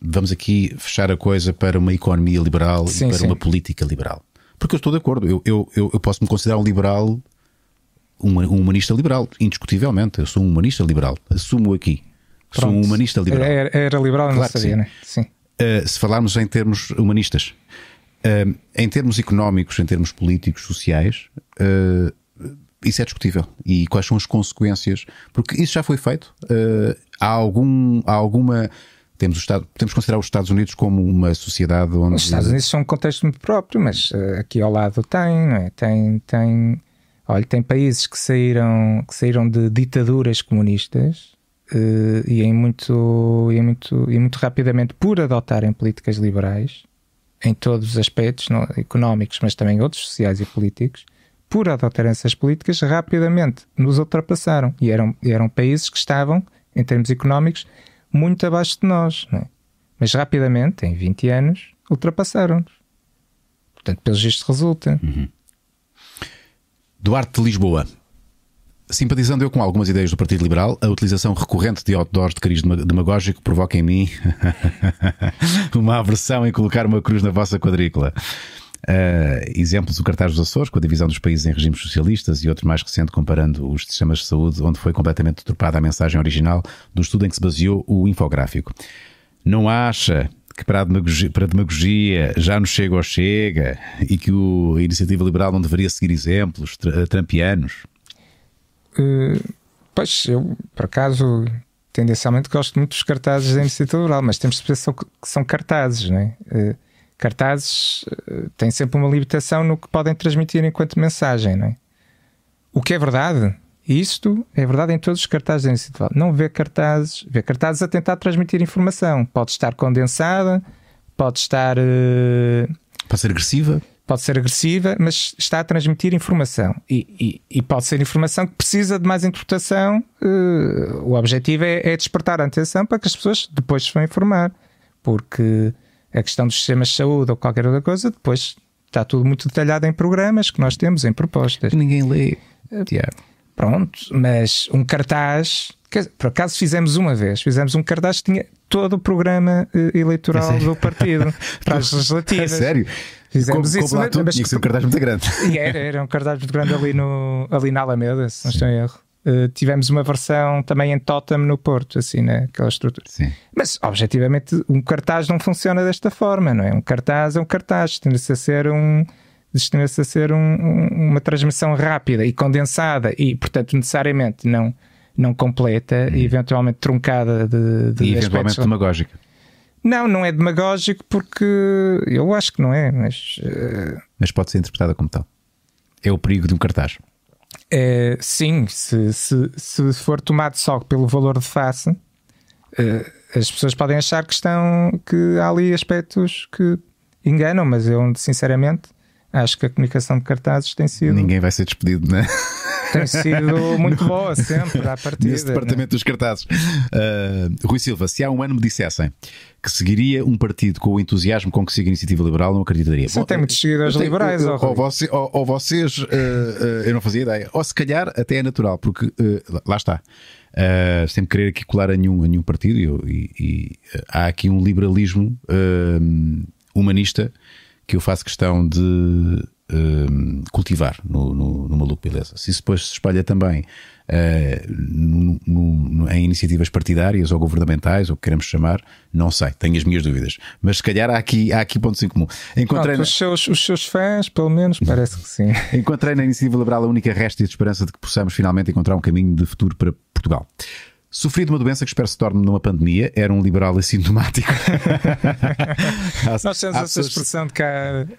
vamos aqui fechar a coisa para uma economia liberal Sim, e para uma política liberal. Porque eu estou de acordo, eu, eu, eu, posso me considerar um liberal, um, um humanista liberal, indiscutivelmente. Eu sou um humanista liberal, assumo aqui. Sou um Pronto. humanista liberal. Era, era liberal, Claro não sabia, né? Sim. Uh, se falarmos em termos humanistas, uh, em termos económicos, em termos políticos, sociais, uh, isso é discutível. E quais são as consequências? Porque isso já foi feito. Uh, há, algum, há alguma. Temos, o Estado, podemos considerar os Estados Unidos como uma sociedade onde. Os Estados Unidos são um contexto muito próprio, mas eh, aqui ao lado tem, é? Tem, tem, olha, tem países que saíram, que saíram de ditaduras comunistas e, em muito, e, muito, e muito rapidamente por adotarem políticas liberais em todos os aspectos não, económicos, mas também outros sociais e políticos, por adotarem essas políticas, rapidamente nos ultrapassaram. E eram, eram países que estavam, em termos económicos, muito abaixo de nós. É? Mas rapidamente, em 20 anos, ultrapassaram-nos. Portanto, pelos vistos, resulta. Duarte de Lisboa. Simpatizando eu com algumas ideias do Partido Liberal, a utilização recorrente de outdoors de cariz dema- demagógico provoca em mim uma aversão em colocar uma cruz na vossa quadrícula. Uh, exemplos do cartaz dos Açores, com a divisão dos países em regimes socialistas e outro mais recente comparando os sistemas de saúde, onde foi completamente deturpada a mensagem original do estudo em que se baseou o infográfico. Não acha que para a demagogia, para a demagogia já nos chega ou chega e que o, a iniciativa liberal não deveria seguir exemplos tra- trampianos? Pois, eu, por acaso, tendencialmente gosto muito dos cartazes da iniciativa liberal, mas temos de perceber que são cartazes, não é? Uh, cartazes uh, têm sempre uma limitação no que podem transmitir enquanto mensagem, não é? O que é verdade, isto é verdade em todos os cartazes da iniciativa não vê cartazes, vê cartazes a tentar transmitir informação. Pode estar condensada, pode estar. uh, Pode ser agressiva? Pode ser agressiva, mas está a transmitir informação. E, e, e pode ser informação que precisa de mais interpretação. Uh, o objetivo é, é, despertar a atenção para que as pessoas depois se vão informar. Porque a questão dos sistemas de saúde ou qualquer outra coisa, depois está tudo muito detalhado em programas que nós temos, em propostas. Ninguém lê. Uh, Pronto, mas um cartaz. Por acaso fizemos uma vez, fizemos um cartaz que tinha todo o programa uh, eleitoral é do partido para as legislativas. É sério? Fizemos como, isso. Lá tudo, mas, tinha que ser um cartaz muito grande. E era, era um cartaz muito grande ali, no, ali na Alameda, se não estou em erro. Uh, tivemos uma versão também em Totem no Porto, assim, naquela estrutura. Sim. Mas, objetivamente, um cartaz não funciona desta forma, não é? Um cartaz é um cartaz, tende-se a ser um. Destina-se a ser um, um, uma transmissão rápida e condensada e, portanto, necessariamente não, não completa hum. e eventualmente truncada de, de e eventualmente aspectos... demagógica. Não, não é demagógico porque eu acho que não é, mas. Uh... Mas pode ser interpretada como tal. É o perigo de um cartaz. É, sim, se, se, se for tomado só pelo valor de face, uh, as pessoas podem achar que estão que há ali aspectos que enganam, mas eu sinceramente acho que a comunicação de cartazes tem sido. Ninguém vai ser despedido, não é? Tem sido muito boa sempre à partida. Nesse departamento né? dos cartazes. Uh, Rui Silva, se há um ano me dissessem que seguiria um partido com o entusiasmo com que siga a iniciativa liberal, não acreditaria. Você Bom, tem muitos seguidores liberais, ou, ou, você, ou, ou vocês, uh, uh, eu não fazia ideia. Ou se calhar até é natural, porque lá está. Uh, sem querer aqui colar a nenhum, a nenhum partido, e, e há aqui um liberalismo humanista que eu faço questão de uh, cultivar no, no, no Maluco Beleza. Se isso depois se espalha também uh, no, no, em iniciativas partidárias ou governamentais, ou o que queremos chamar, não sei, tenho as minhas dúvidas. Mas se calhar há aqui, há aqui pontos em comum. Encontrei Pronto, os, seus, os seus fãs, pelo menos, parece que sim. Encontrei na iniciativa liberal a única resta de esperança de que possamos finalmente encontrar um caminho de futuro para Portugal. Sofri de uma doença que espero se torne numa pandemia. Era um liberal assintomático. Nós temos essa expressão de cá.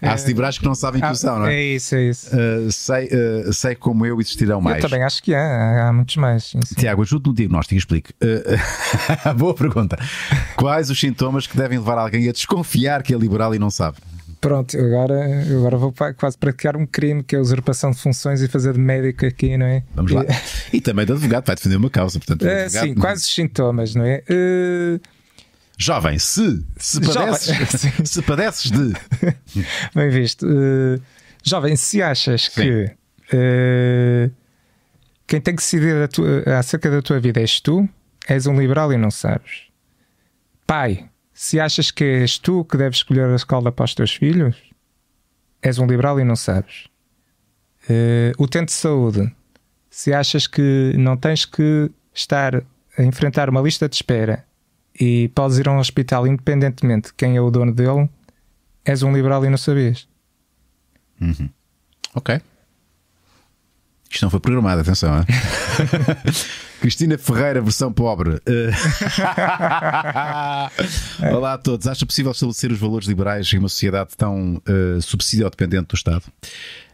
Há é... liberais que não sabem que são, não é? É isso, é isso. Uh, sei, uh, sei como eu existirão mais. Eu também acho que há, há muitos mais. Sim, sim. Tiago, ajude no diagnóstico e explique. Uh, boa pergunta. Quais os sintomas que devem levar alguém a desconfiar que é liberal e não sabe? Pronto, agora, agora vou quase praticar um crime que é a usurpação de funções e fazer de médico aqui, não é? Vamos lá. E também de advogado, vai defender uma causa, portanto. É, advogado, sim, quais os sintomas, não é? Uh... Jovem, se, se, padeces, Jovem, se padeces de. Bem visto. Uh... Jovem, se achas sim. que uh... quem tem que decidir tua... acerca da tua vida és tu, és um liberal e não sabes. Pai, se achas que és tu que deves escolher a escola para os teus filhos, és um liberal e não sabes. Uh, o tente de saúde, se achas que não tens que estar a enfrentar uma lista de espera e podes ir a um hospital independentemente de quem é o dono dele, és um liberal e não sabias. Uhum. Ok. Isto não foi programado, atenção. Cristina Ferreira, versão pobre. Olá a todos. Acha possível estabelecer os valores liberais em uma sociedade tão uh, subsidio-dependente do Estado?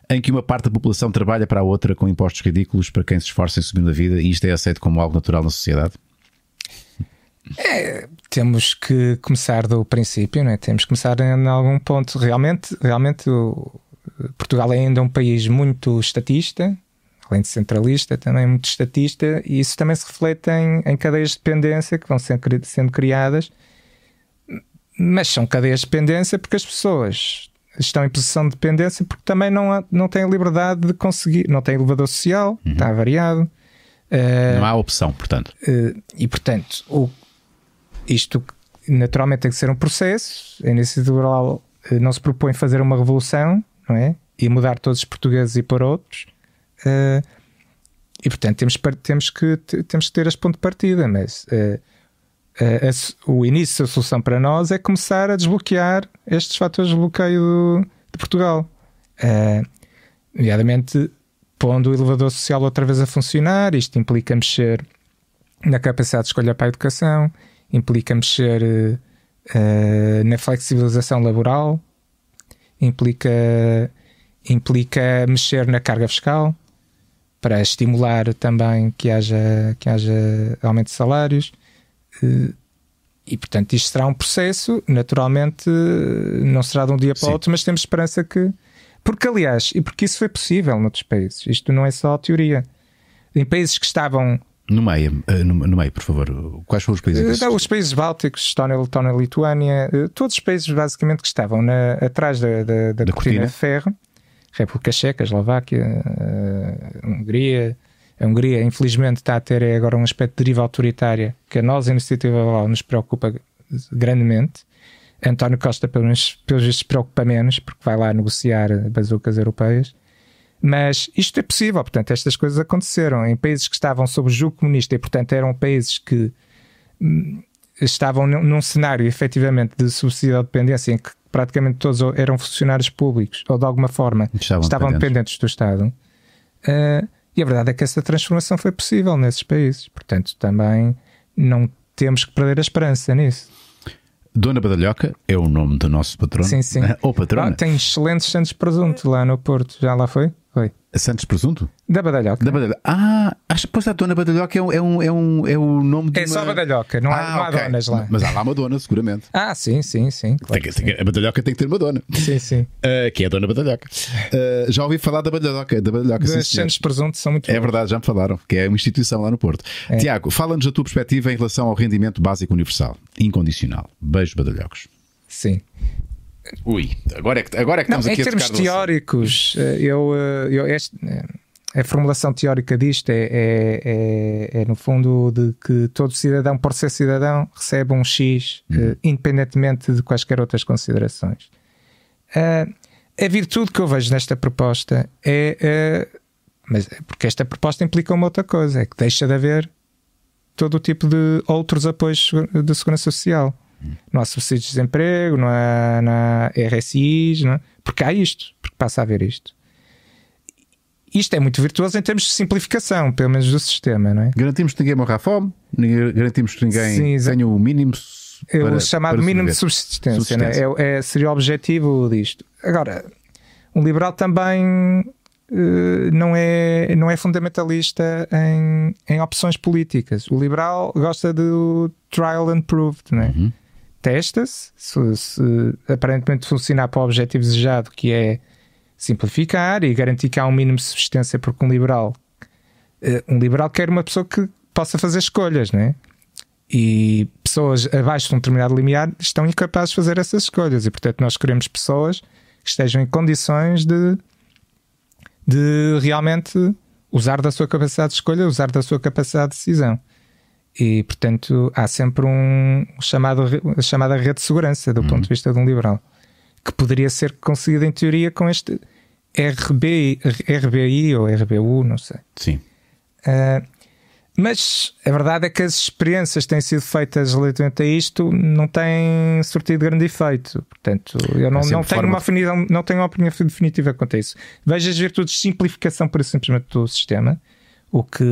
Em que uma parte da população trabalha para a outra com impostos ridículos para quem se esforça em subir na vida e isto é aceito como algo natural na sociedade? É, temos que começar do princípio, não é? temos que começar em algum ponto. Realmente, realmente o Portugal é ainda um país muito estatista, além de centralista, também muito estatista, e isso também se reflete em, em cadeias de dependência que vão sendo, sendo criadas, mas são cadeias de dependência porque as pessoas estão em posição de dependência porque também não, há, não têm liberdade de conseguir, não têm elevador social, uhum. está variado. Uh, não há opção, portanto. Uh, e portanto, o, isto naturalmente tem que ser um processo. A iniciativa liberal uh, não se propõe fazer uma revolução, não é? E mudar todos os portugueses e por outros. Uh, e portanto temos, temos, que, temos que ter este ponto de partida, mas uh, uh, o início da solução para nós é começar a desbloquear estes fatores de bloqueio do, de Portugal. nomeadamente pondo o elevador social outra vez a funcionar, isto implica mexer na capacidade de escolha para a educação, implica mexer na flexibilização laboral, implica, implica mexer na carga fiscal, para estimular também que haja, que haja aumento de salários. Eh, e, portanto, isto será um processo, naturalmente, não será de um dia para o outro, mas temos esperança que. Porque, aliás, e porque isso foi possível noutros países, isto não é só teoria. Em países que estavam no meio, eh, no, meio, por favor, quais foram os países? Uh, os países bálticos, Estónia, Letónia, Lituânia, todos os países basicamente que estavam na, atrás da, da, da, da cortina de ferro, República Checa, Eslováquia, uh, Hungria. A Hungria, infelizmente, está a ter agora um aspecto de deriva autoritária que a nós, a Iniciativa Liberal, nos preocupa grandemente. António Costa, pelo menos, pelos vistos, preocupa menos, porque vai lá negociar bazucas europeias. Mas isto é possível, portanto, estas coisas aconteceram em países que estavam sob o jugo comunista e, portanto, eram países que hum, estavam num cenário efetivamente de subsídio de dependência em que praticamente todos eram funcionários públicos ou de alguma forma estavam, estavam dependentes. dependentes. do Estado. Uh, e a verdade é que essa transformação foi possível nesses países. Portanto, também não temos que perder a esperança nisso. Dona Badalhoca é o nome do nosso patrono. Sim, sim. Ou patrona. Ah, tem excelentes Santos Presunto lá no Porto. Já lá foi? Foi. Santos Presunto? Da Badalhoca. Da Badalhoca. Ah, acho que a Dona Badalhoca é um, é um, é um, é o nome de. É uma... só Badalhoca, não, há, ah, não há okay. donas lá. Mas há lá uma dona, seguramente. Ah, sim, sim, sim. Claro tem que, sim. A Badalhoca tem que ter uma dona. Sim, sim. Uh, que é a Dona Badalhoca. Uh, já ouvi falar da Badalhoca. Da Badalhoca Os Santos Presunto são muito É bons. verdade, já me falaram, que é uma instituição lá no Porto. É. Tiago, fala-nos da tua perspectiva em relação ao rendimento básico universal, incondicional. Beijo, Badalhocos. Sim. Ui, agora é que, agora é que estamos não, aqui em termos teóricos, eh, eu, eu este, a formulação teórica disto é, é, é, é, no fundo de que todo cidadão, por ser cidadão, recebe um X, uhum. uh, independentemente de quaisquer outras considerações. Uh, a virtude que eu vejo nesta proposta é. Uh, mas porque esta proposta implica uma outra coisa, é que deixa de haver todo o tipo de outros apoios de segurança social. Não há subsídios de desemprego, não há, não há RSIs, não, porque há isto, porque passa a haver isto isto é muito virtuoso em termos de simplificação, pelo menos do sistema, não é? Garantimos que ninguém morra à fome, garantimos que ninguém Sim, tenha o mínimo. Para, o chamado para mínimo de subsistência, subsistência. É? É, seria o objetivo disto. Agora, um liberal também uh, não, é, não é fundamentalista em, em opções políticas. O liberal gosta do trial and proved, é? Uhum. Testa-se, se, se aparentemente funcionar para o objetivo desejado, que é simplificar e garantir que há um mínimo de subsistência, porque um liberal, uh, um liberal quer uma pessoa que possa fazer escolhas, né? E pessoas abaixo de um determinado limiar estão incapazes de fazer essas escolhas, e portanto nós queremos pessoas que estejam em condições de, de realmente usar da sua capacidade de escolha, usar da sua capacidade de decisão. E portanto há sempre um chamado, chamada rede de segurança do uhum. ponto de vista de um liberal que poderia ser conseguido em teoria com este RBI, RBI ou RBU, não sei. Sim. Uh, mas a verdade é que as experiências que têm sido feitas relativamente a isto não têm surtido grande efeito. Portanto, eu não, é não, tenho, uma opinião, não tenho uma opinião definitiva quanto a isso. Vejo as virtudes de simplificação, por simplesmente, do sistema, o que,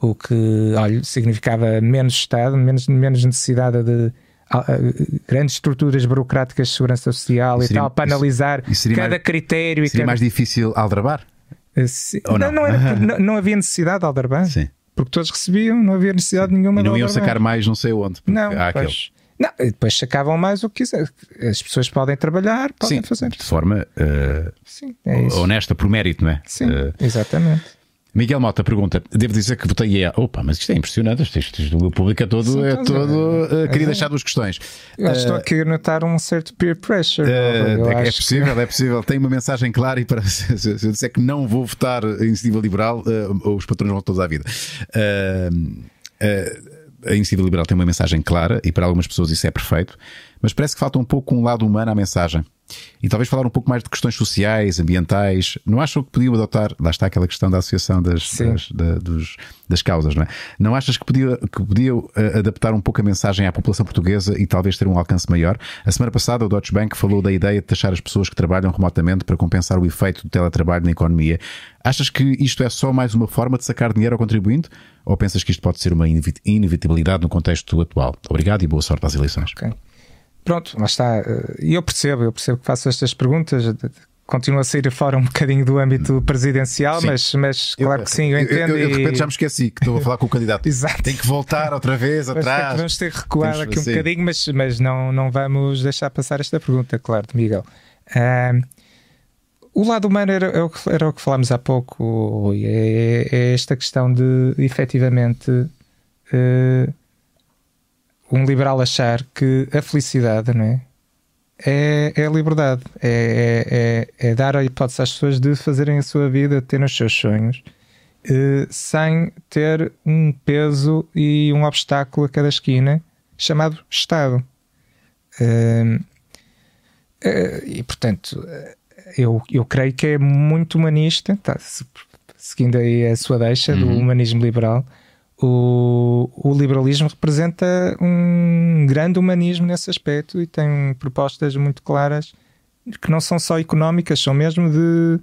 o que olha, significava menos Estado, menos, menos necessidade de grandes estruturas burocráticas de segurança social seria, e tal, para analisar cada mais, critério. Seria cada... mais difícil aldrabar? Eh, não, não, não, era, não, não, havia necessidade de aldrabar. Sim. Porque todos recebiam, não havia necessidade nenhuma e não iam sacar mais não sei onde. Não, pois, não, depois sacavam mais o que quiser. As pessoas podem trabalhar, podem Sim, fazer. De forma uh, Sim, é honesta, por mérito, não é? Sim, uh, exatamente. Miguel Mota pergunta: devo dizer que votei é. Opa, mas isto é impressionante. Isto o público é todo. Sim, é todo é, uh, queria é, deixar duas questões. Eu uh, estou aqui a notar um certo peer pressure. Uh, é, é possível, que... é possível. Tem uma mensagem clara e para se, eu disser que não vou votar em iniciativa liberal, os patrões vão todos à vida. a iniciativa liberal tem uma mensagem clara e para algumas pessoas isso é perfeito, mas parece que falta um pouco um lado humano à mensagem. E talvez falar um pouco mais de questões sociais, ambientais. Não acham que podiam adotar, lá está aquela questão da associação das, das, da, dos, das causas, não é? Não achas que podiam que podia, uh, adaptar um pouco a mensagem à população portuguesa e talvez ter um alcance maior? A semana passada o Deutsche Bank falou da ideia de taxar as pessoas que trabalham remotamente para compensar o efeito do teletrabalho na economia. Achas que isto é só mais uma forma de sacar dinheiro ao contribuinte? Ou pensas que isto pode ser uma inevitabilidade no contexto atual? Obrigado e boa sorte às eleições. Okay. Pronto, lá está. E eu percebo, eu percebo que faço estas perguntas. Continua a sair fora um bocadinho do âmbito presidencial, mas, mas claro eu, que sim, eu entendo. Eu, eu, de repente já me esqueci que estou a falar com o candidato. Exato. Tem que voltar outra vez atrás. Vamos ter que recuar aqui um sim. bocadinho, mas, mas não, não vamos deixar passar esta pergunta, claro, de Miguel. Uh, o lado humano era, era, o que, era o que falámos há pouco, é, é esta questão de efetivamente uh, um liberal achar que a felicidade não é? É, é a liberdade, é, é, é, é dar a hipótese às pessoas de fazerem a sua vida, de terem os seus sonhos, uh, sem ter um peso e um obstáculo a cada esquina chamado Estado. Uh, e portanto, eu, eu creio que é muito humanista, tá, seguindo aí a sua deixa uhum. do humanismo liberal. O, o, liberalismo representa um grande humanismo nesse aspecto e tem propostas muito claras que não são só económicas, são mesmo de,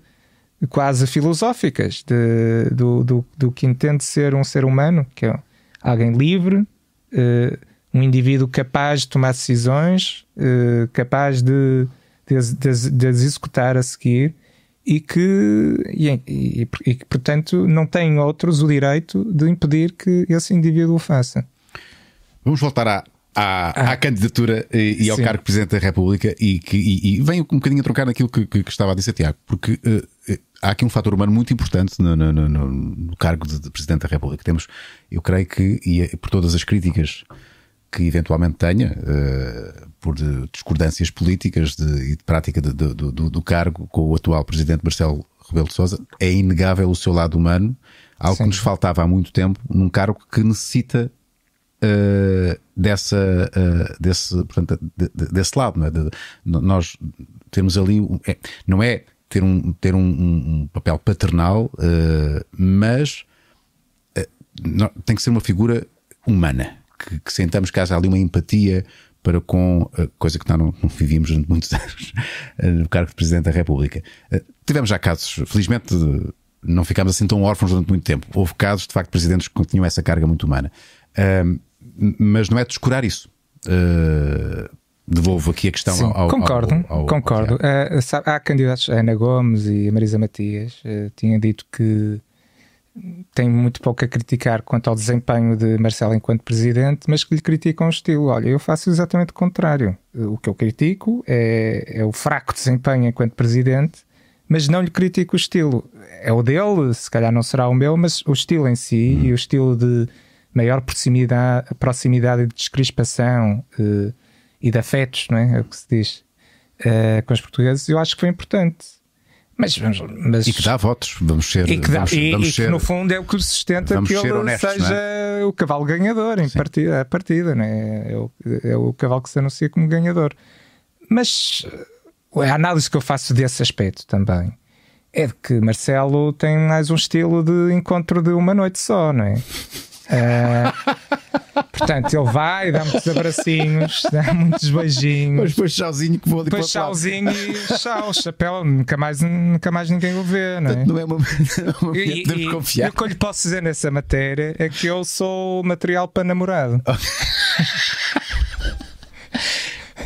quase filosóficas de, do, do, do, que entende ser um ser humano, que é alguém livre, uh, um indivíduo capaz de tomar decisões, uh, capaz de de, de, de as executar a seguir e que, e, e, e, que, portanto, não têm outros o direito de impedir que esse indivíduo o faça. Vamos voltar à, à, ah, à candidatura e, e ao cargo de Presidente da República e, que, e, vem um bocadinho a trocar naquilo que, que, que estava a dizer, Tiago, porque uh, há aqui um fator humano muito importante no, no, no, no cargo de, de, Presidente da República. Temos, eu creio que, e por todas as críticas que eventualmente tenha, uh, por discordâncias políticas de, e de prática de, de, do, do, cargo com o atual presidente Marcelo Rebelo de Sousa, é inegável o seu lado humano, algo Sim. que nos faltava há muito tempo, num cargo que necessita uh, dessa, uh, desse, portanto, desse lado, não é? nós temos ali, é, não é ter um, ter um, um papel paternal, mas não, tem que ser uma figura humana que, que sentamos que haja ali uma empatia para com a coisa que não, não vivíamos durante muitos anos eh, no cargo de Presidente da República. Eh, tivemos já casos, felizmente não ficámos assim tão órfãos durante muito tempo. Houve casos, de facto, de presidentes que tinham essa carga muito humana. mas não é descurar isso. Uh, devolvo aqui a questão Sim, ao, Concordo, ao, ao, concordo. Uh, há candidatos, a Ana Gomes e a Marisa Matias, uh, tinham dito que tem muito pouco a criticar quanto ao desempenho de Marcelo enquanto presidente, mas que lhe criticam o estilo. Olha, eu faço exatamente o contrário. O que eu critico é, é o fraco desempenho enquanto presidente, mas não lhe critico o estilo. É o dele, se calhar não será o meu, mas o estilo em si e o estilo de maior proximidade, proximidade de descrispação uh, e de afetos, não é? É o que se diz uh, com os portugueses, eu acho que foi importante. Mas, mas, e que dá votos, vamos ser. E que, dá, vamos, e, vamos e ser, que no fundo é o que sustenta que ele honestos, seja é? o cavalo ganhador em partida, a partida, né? é, o, é o cavalo que se anuncia como ganhador. Mas a análise que eu faço desse aspecto também é de que Marcelo tem mais um estilo de encontro de uma noite só, não é? Uh, portanto, ele vai, dá muitos abracinhos, dá muitos beijinhos. Mas depois tchauzinho que vou Depois tchauzinho e tchau, chapéu, nunca mais, nunca mais ninguém o vê, não é? Não é uma, não é e, e, confiar. E o que eu lhe posso dizer nessa matéria é que eu sou material para namorado.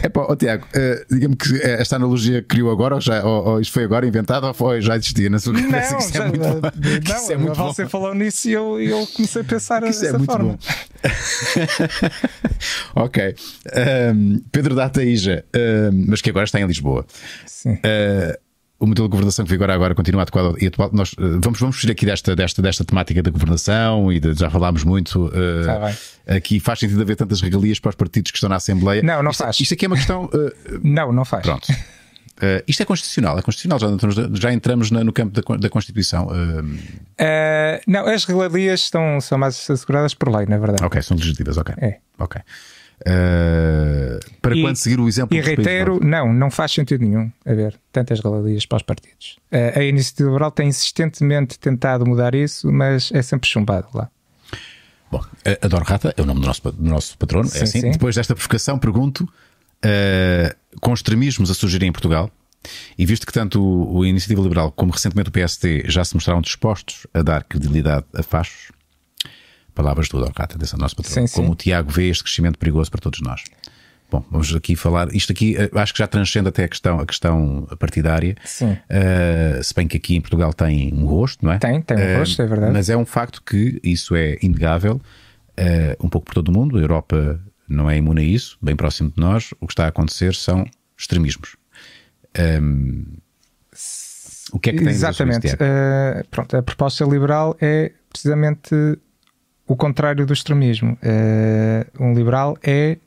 É pá, oh, Tiago, uh, diga-me que eh, esta analogia criou agora, ou, já, ou, ou isto foi agora inventado, ou foi, já existia na sua cabeça? Não, isso já, é muito, não, é muito você bom. falou nisso e eu, eu comecei a pensar isso dessa é muito forma. Bom. ok. Um, Pedro da Ataíja, um, mas que agora está em Lisboa. Sim. Uh, o modelo de governação que vigora agora continua adequado e atual. Nós uh, vamos, vamos fugir aqui desta, desta, desta temática da governação e de, já falámos muito. Uh, aqui faz sentido haver tantas regalias para os partidos que estão na Assembleia. Não, não isto, faz. Isto aqui é uma questão. Uh, não, não faz. Pronto. Uh, isto é constitucional, é constitucional, já entramos, já entramos na, no campo da, da Constituição. Uh... Uh, não, as regalias estão, são mais asseguradas por lei, na verdade. Ok, são legislativas, ok. É. Ok. Uh, para e, quando seguir o exemplo E reitero, não, não faz sentido nenhum haver tantas regalias para os partidos. Uh, a Iniciativa Liberal tem insistentemente tentado mudar isso, mas é sempre chumbado lá. Bom, adoro Rata, é o nome do nosso, do nosso patrono, é sim, é assim. Sim. Depois desta provocação, pergunto: uh, com extremismos a surgirem em Portugal, e visto que tanto o, o Iniciativa Liberal como recentemente o PST já se mostraram dispostos a dar credibilidade a fachos, palavras do Dorcata, desse nosso patrão, sim, como sim. o Tiago vê este crescimento perigoso para todos nós. Bom, vamos aqui falar. Isto aqui eh, acho que já transcende até a questão, a questão partidária. Sim. Uh, se bem que aqui em Portugal tem um rosto, não é? Tem, tem um uh, rosto, é verdade. Mas é um facto que isso é inegável, uh, um pouco por todo o mundo. A Europa não é imune a isso, bem próximo de nós. O que está a acontecer são extremismos. Um, O que é que tem Exatamente. Pronto, a proposta liberal é precisamente o contrário do extremismo. Uh, um liberal é,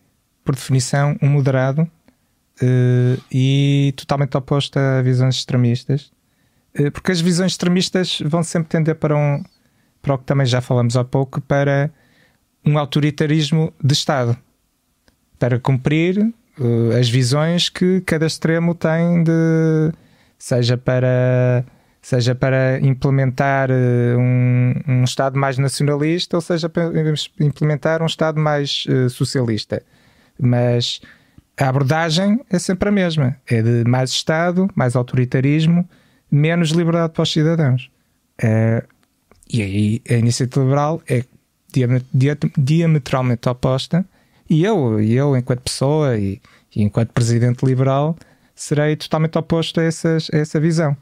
por definição, um moderado uh, e totalmente oposto a visões extremistas, porque as visões extremistas vão sempre tender para um, para o que também já falamos há pouco, para um autoritarismo de Estado, para cumprir as visões que cada extremo tem de seja para seja para implementar eh, um, um Estado mais nacionalista ou seja para implementar um Estado mais uh, socialista. Mas a abordagem é sempre a mesma: é de mais Estado, mais autoritarismo, menos liberdade para os cidadãos. Uh, e aí a iniciativa liberal é diametralmente oposta. E eu, eu enquanto pessoa e, e enquanto presidente liberal, serei totalmente oposto a, essas, a essa visão.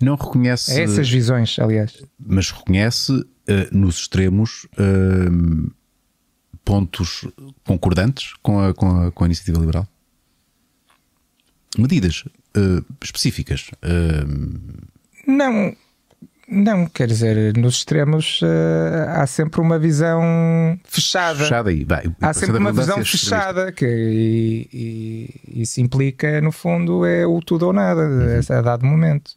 Não reconhece. A essas visões, aliás. Mas reconhece uh, nos extremos uh, pontos concordantes com a, com a, com a iniciativa liberal? Medidas uh, específicas? Não, não, quer dizer, nos extremos há sempre uma visão fechada. Fechada e vai. Há sempre uma visão fechada que, e, e, isso implica, no fundo, é o tudo ou nada uhum. a dado momento.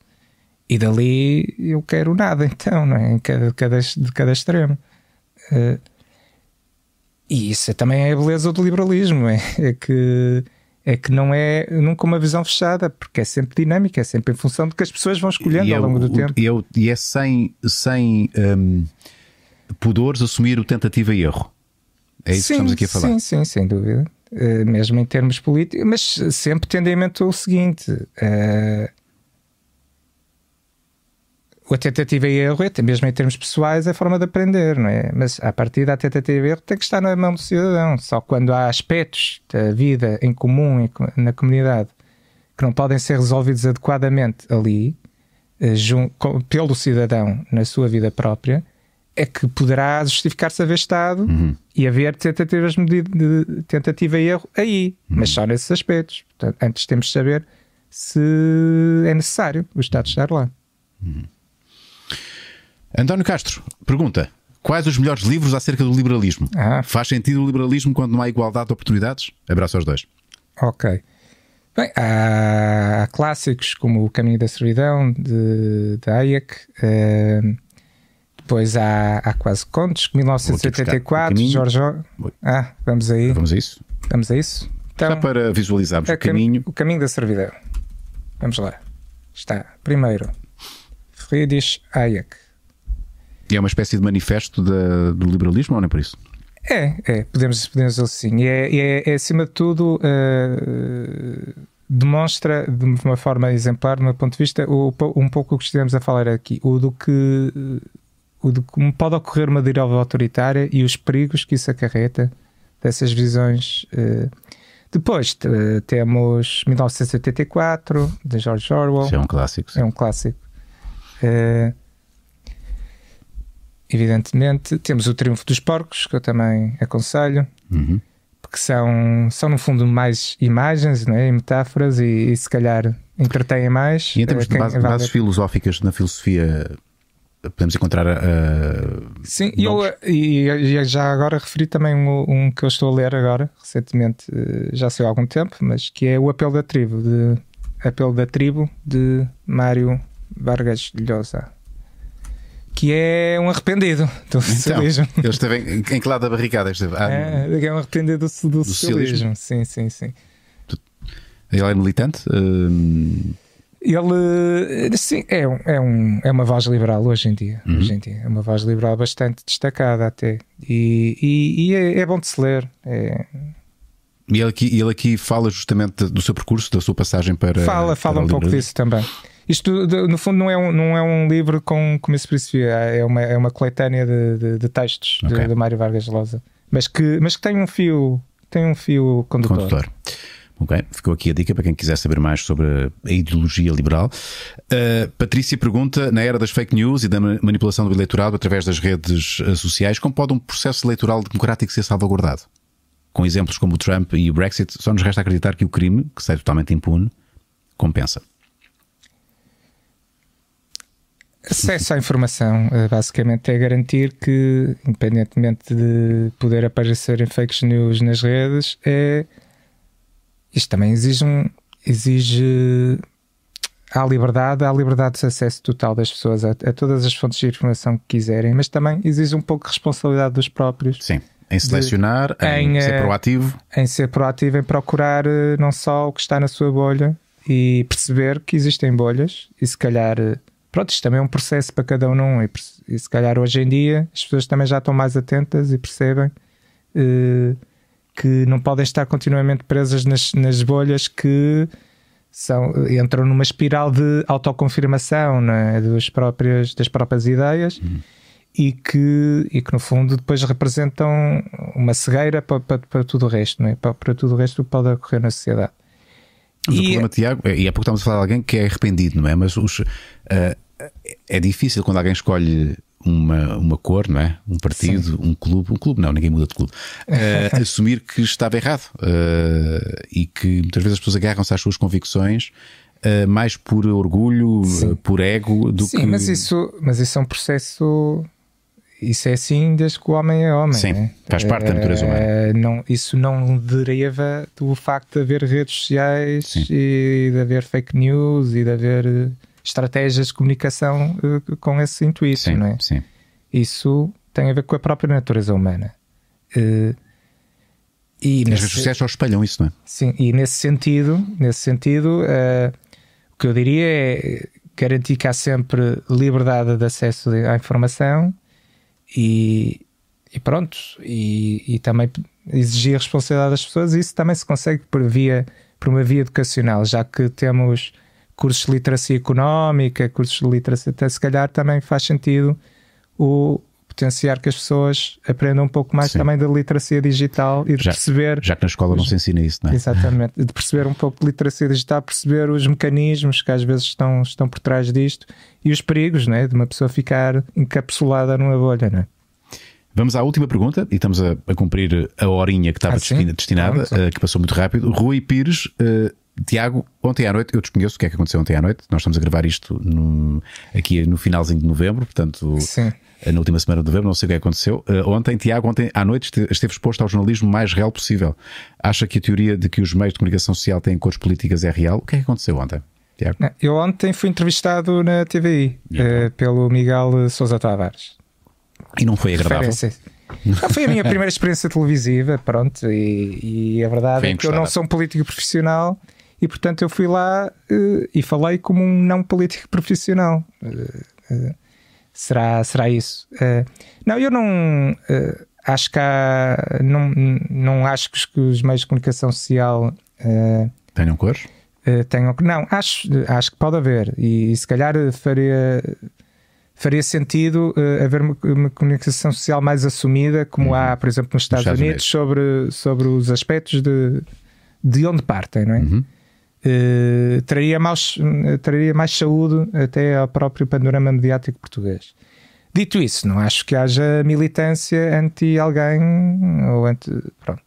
E dali eu quero nada, então, não é? Em cada, cada, de cada extremo. Uh, e isso também é a beleza do liberalismo, é, é que é que não é nunca uma visão fechada, porque é sempre dinâmica, é sempre em função do que as pessoas vão escolhendo ao longo do tempo. E é, e é sem, sem um, pudores assumir o tentativa e erro. É isso sim, que estamos aqui a falar. Sim, sim, sem dúvida. Uh, mesmo em termos políticos, mas sempre tendo em mente o seguinte: uh, a tentativa e erro, até mesmo em termos pessoais, é a forma de aprender, não é? Mas a partir da tentativa e erro tem que estar na mão do cidadão. Só quando há aspectos da vida em comum na comunidade que não podem ser resolvidos adequadamente ali, eh, pelo cidadão na sua vida própria, é que poderá justificar-se haver Estado uhum. e haver tentativas de, de tentativa e erro aí, uhum. mas só nesses aspectos. Portanto, antes temos de saber se é necessário o Estado estar lá. Uhum. António Castro pergunta: Quais os melhores livros acerca do liberalismo? Ah. Faz sentido o liberalismo quando não há igualdade de oportunidades? Abraço aos dois. Ok. Bem, há clássicos como O Caminho da Servidão, de, de Hayek. Uh, depois há, há quase contos, 1984, Jorge. Ah, vamos aí. Vamos a isso. Vamos a isso. Então, Só para visualizarmos o caminho. O caminho da servidão. Vamos lá. Está. Primeiro, Friedrich Hayek. E é uma espécie de manifesto da, do liberalismo ou não é por isso? É, é, podemos, podemos dizer assim. E é, é, é, acima de tudo, uh, demonstra de uma forma exemplar, do meu ponto de vista, o, um pouco o que estivemos a falar aqui, o do que, o do que pode ocorrer uma deriva autoritária e os perigos que isso acarreta dessas visões. Uh, depois temos 1984, de George Orwell. Isso é um clássico. Sim. É um clássico. Uh, evidentemente. Temos o Triunfo dos Porcos, que eu também aconselho, uhum. porque são, são no fundo mais imagens não é? e metáforas e, e se calhar entretêm mais. E em termos de base, bases filosóficas na filosofia podemos encontrar uh, sim e eu e, já agora referi também um, um, que eu estou a ler agora recentemente eh, já sei há algum tempo mas que é o apelo da tribo de apelo da tribo de Mário Vargas Llosa que é um arrependido do então, socialismo. Ele esteve em, em que lado da barricada esteve? Ah, é, é um arrependido do, do, do socialismo. socialismo. Sim, sim, sim. Ele é militante? Uh... Ele sim, é, um, é, um, é uma voz liberal hoje em dia. Uhum. Hoje em dia. É uma voz liberal bastante destacada até. E, e, e é, é, bom de se ler. É... E ele aqui, ele aqui fala justamente do seu percurso, da sua passagem para. Fala, fala para um pouco disso também. Isto, no fundo, não é um, não é um livro com começo filosofia, é uma, é uma coletânea de, de, de textos okay. de, de Mário Vargas Llosa, mas que, mas que tem um fio, tem um fio condutor. condutor. Ok, ficou aqui a dica para quem quiser saber mais sobre a ideologia liberal. Uh, Patrícia pergunta: na era das fake news e da manipulação do eleitorado através das redes uh, sociais, como pode um processo eleitoral democrático ser salvaguardado? Com exemplos como o Trump e o Brexit, só nos resta acreditar que o crime, que sai totalmente impune, compensa. Acesso à informação, eh, basicamente, é garantir que, independentemente de poder aparecerem fake news nas redes, é. Isto também exige um. exige. Há liberdade, há liberdade de acesso total das pessoas a, a todas as fontes de informação que quiserem, mas também exige um pouco de responsabilidade dos próprios. Sim. Em selecionar, de, em, em, ser proativo. Em ser proativo, em procurar não só o que está na sua bolha e perceber que existem bolhas e se calhar pronto, isto também é um processo para cada um, e, e se calhar hoje em dia as pessoas também já estão mais atentas e percebem uh, que não podem estar continuamente presas nas, nas bolhas que são, entram numa espiral de autoconfirmação né, das, próprias, das próprias ideias uhum. e, que, e que no fundo depois representam uma cegueira para, para, para tudo o resto, né, para, para tudo o resto que pode ocorrer na sociedade. Mas e... o problema, Tiago, é, e há pouco estamos a falar de alguém que é arrependido, não é? Mas os, uh, é difícil quando alguém escolhe uma, uma cor, não é? Um partido, Sim. um clube, um clube não, ninguém muda de clube, uh, assumir que estava errado uh, e que muitas vezes as pessoas agarram-se às suas convicções. Uh, mais por orgulho, por ego do Sim, que. Sim, mas isso, mas isso é um processo isso é assim desde que o homem é homem. Sim, né? faz parte da natureza humana. Eh, não, isso não deriva do facto de haver redes sociais Sim. e de haver fake news e de haver estratégias de comunicação eh, com esse intuito, sim, não é? Sim. Isso tem a ver com a própria natureza humana. e as redes sociais só espelham isso, não é? Sim, e nesse sentido, nesse sentido, uh, o que eu diria é garantir que há sempre liberdade de acesso à informação e, e pronto, e, e, também exigir responsabilidade das pessoas, e isso também se consegue por, via, por uma via educacional, já que temos cursos de literacia económica, cursos de literacia, até se calhar também faz sentido o potenciar que as pessoas aprendam um pouco mais Sim. também da literacia digital e de já, perceber. Já que na escola não se ensina isso, não é? Exatamente, de perceber um pouco de literacia digital, perceber os mecanismos que às vezes estão, estão por trás disto e os perigos, não é? De uma pessoa ficar encapsulada numa bolha, não é? Vamos à última pergunta e estamos a, a cumprir a horinha que estava ah, destinada, uh, que passou muito rápido. Rui Pires, uh, Tiago, ontem à noite, eu desconheço o que é que aconteceu ontem à noite. Nós estamos a gravar isto no, aqui no finalzinho de novembro, portanto, Sim. Eh, na última semana de novembro, não sei o que aconteceu. Uh, ontem, Tiago, ontem à noite esteve exposto ao jornalismo mais real possível. Acha que a teoria de que os meios de comunicação social têm cores políticas é real? O que é que aconteceu ontem? Tiago? Eu ontem fui entrevistado na TVI uh, pelo Miguel Sousa Tavares. E não foi agradável? Foi a minha primeira experiência televisiva, pronto, e, e a verdade é que eu não sou um político profissional e portanto eu fui lá uh, e falei como um não político profissional. Uh, uh, será, será isso? não, eu não acho que há, não, não acho que os meios de comunicação social tenham cores. tenham, não, acho, acho que pode haver e, e se calhar faria faria sentido uh, haver uma, uma, comunicação social mais assumida, como uhum. há, por exemplo, nos Estados, Estados Unidos, Unidos, sobre, sobre os aspectos de, de onde partem, não é? Uhum. Uh, traria, mais, traria mais saúde até ao próprio panorama mediático português. Dito isso, não acho que haja militância anti alguém ou anti. Pronto.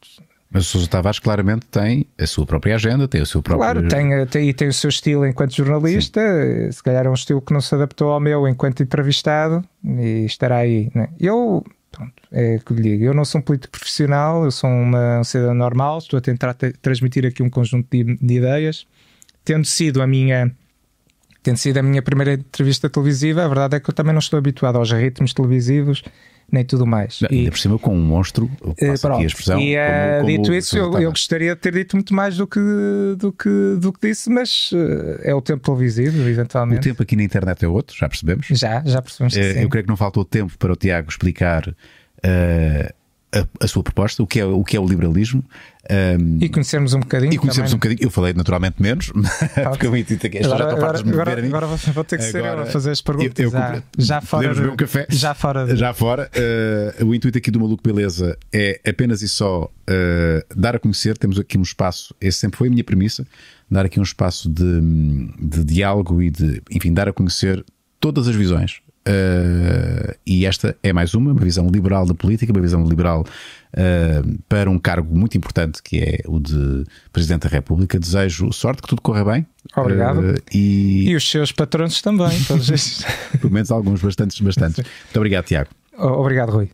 Mas o Sousa Tavares claramente tem a sua própria agenda, tem o seu próprio. Claro, tem, tem, tem o seu estilo enquanto jornalista, Sim. se calhar é um estilo que não se adaptou ao meu enquanto entrevistado e estará aí. Né? Eu, pronto, é que lhe digo, eu não sou um político profissional, eu sou uma, um cidadão normal, estou a tentar transmitir aqui um conjunto de, de ideias, tendo sido a minha. Tendo sido a minha primeira entrevista televisiva, a verdade é que eu também não estou habituado aos ritmos televisivos nem tudo mais. Não, e, ainda por cima com um monstro, passa pronto, aqui a expressão. E uh, como, dito isso, eu, eu, gostaria de ter dito muito mais do que, do que, do que disse, mas uh, é o tempo televisivo, eventualmente. O tempo aqui na internet é outro, já percebemos? Já, já percebemos. Uh, eu creio que não faltou tempo para o Tiago explicar a, a, sua proposta, o que é o, que é o liberalismo. Um, e conhecermos um bocadinho. E conhecermos também. um bocadinho. Eu falei naturalmente menos, porque eu intuito que agora, já agora, agora, agora vou ter que ser eu a fazer as perguntas. Eu, eu, já, já fora. De, um café. Já fora. De... Já fora. Uh, o intuito aqui do Maluco Beleza é apenas e só uh, dar a conhecer. Temos aqui um espaço, esse sempre foi a minha premissa, dar aqui um espaço de, de diálogo e de, enfim, dar a conhecer todas as visões Uh, e esta é mais uma, uma visão liberal da política, uma visão liberal uh, para um cargo muito importante que é o de Presidente da República. Desejo sorte, que tudo corra bem. Obrigado. Uh, e... e os seus patrões também, todos estes. Pelo menos alguns, bastantes, bastantes. Muito obrigado, Tiago. Obrigado, Rui.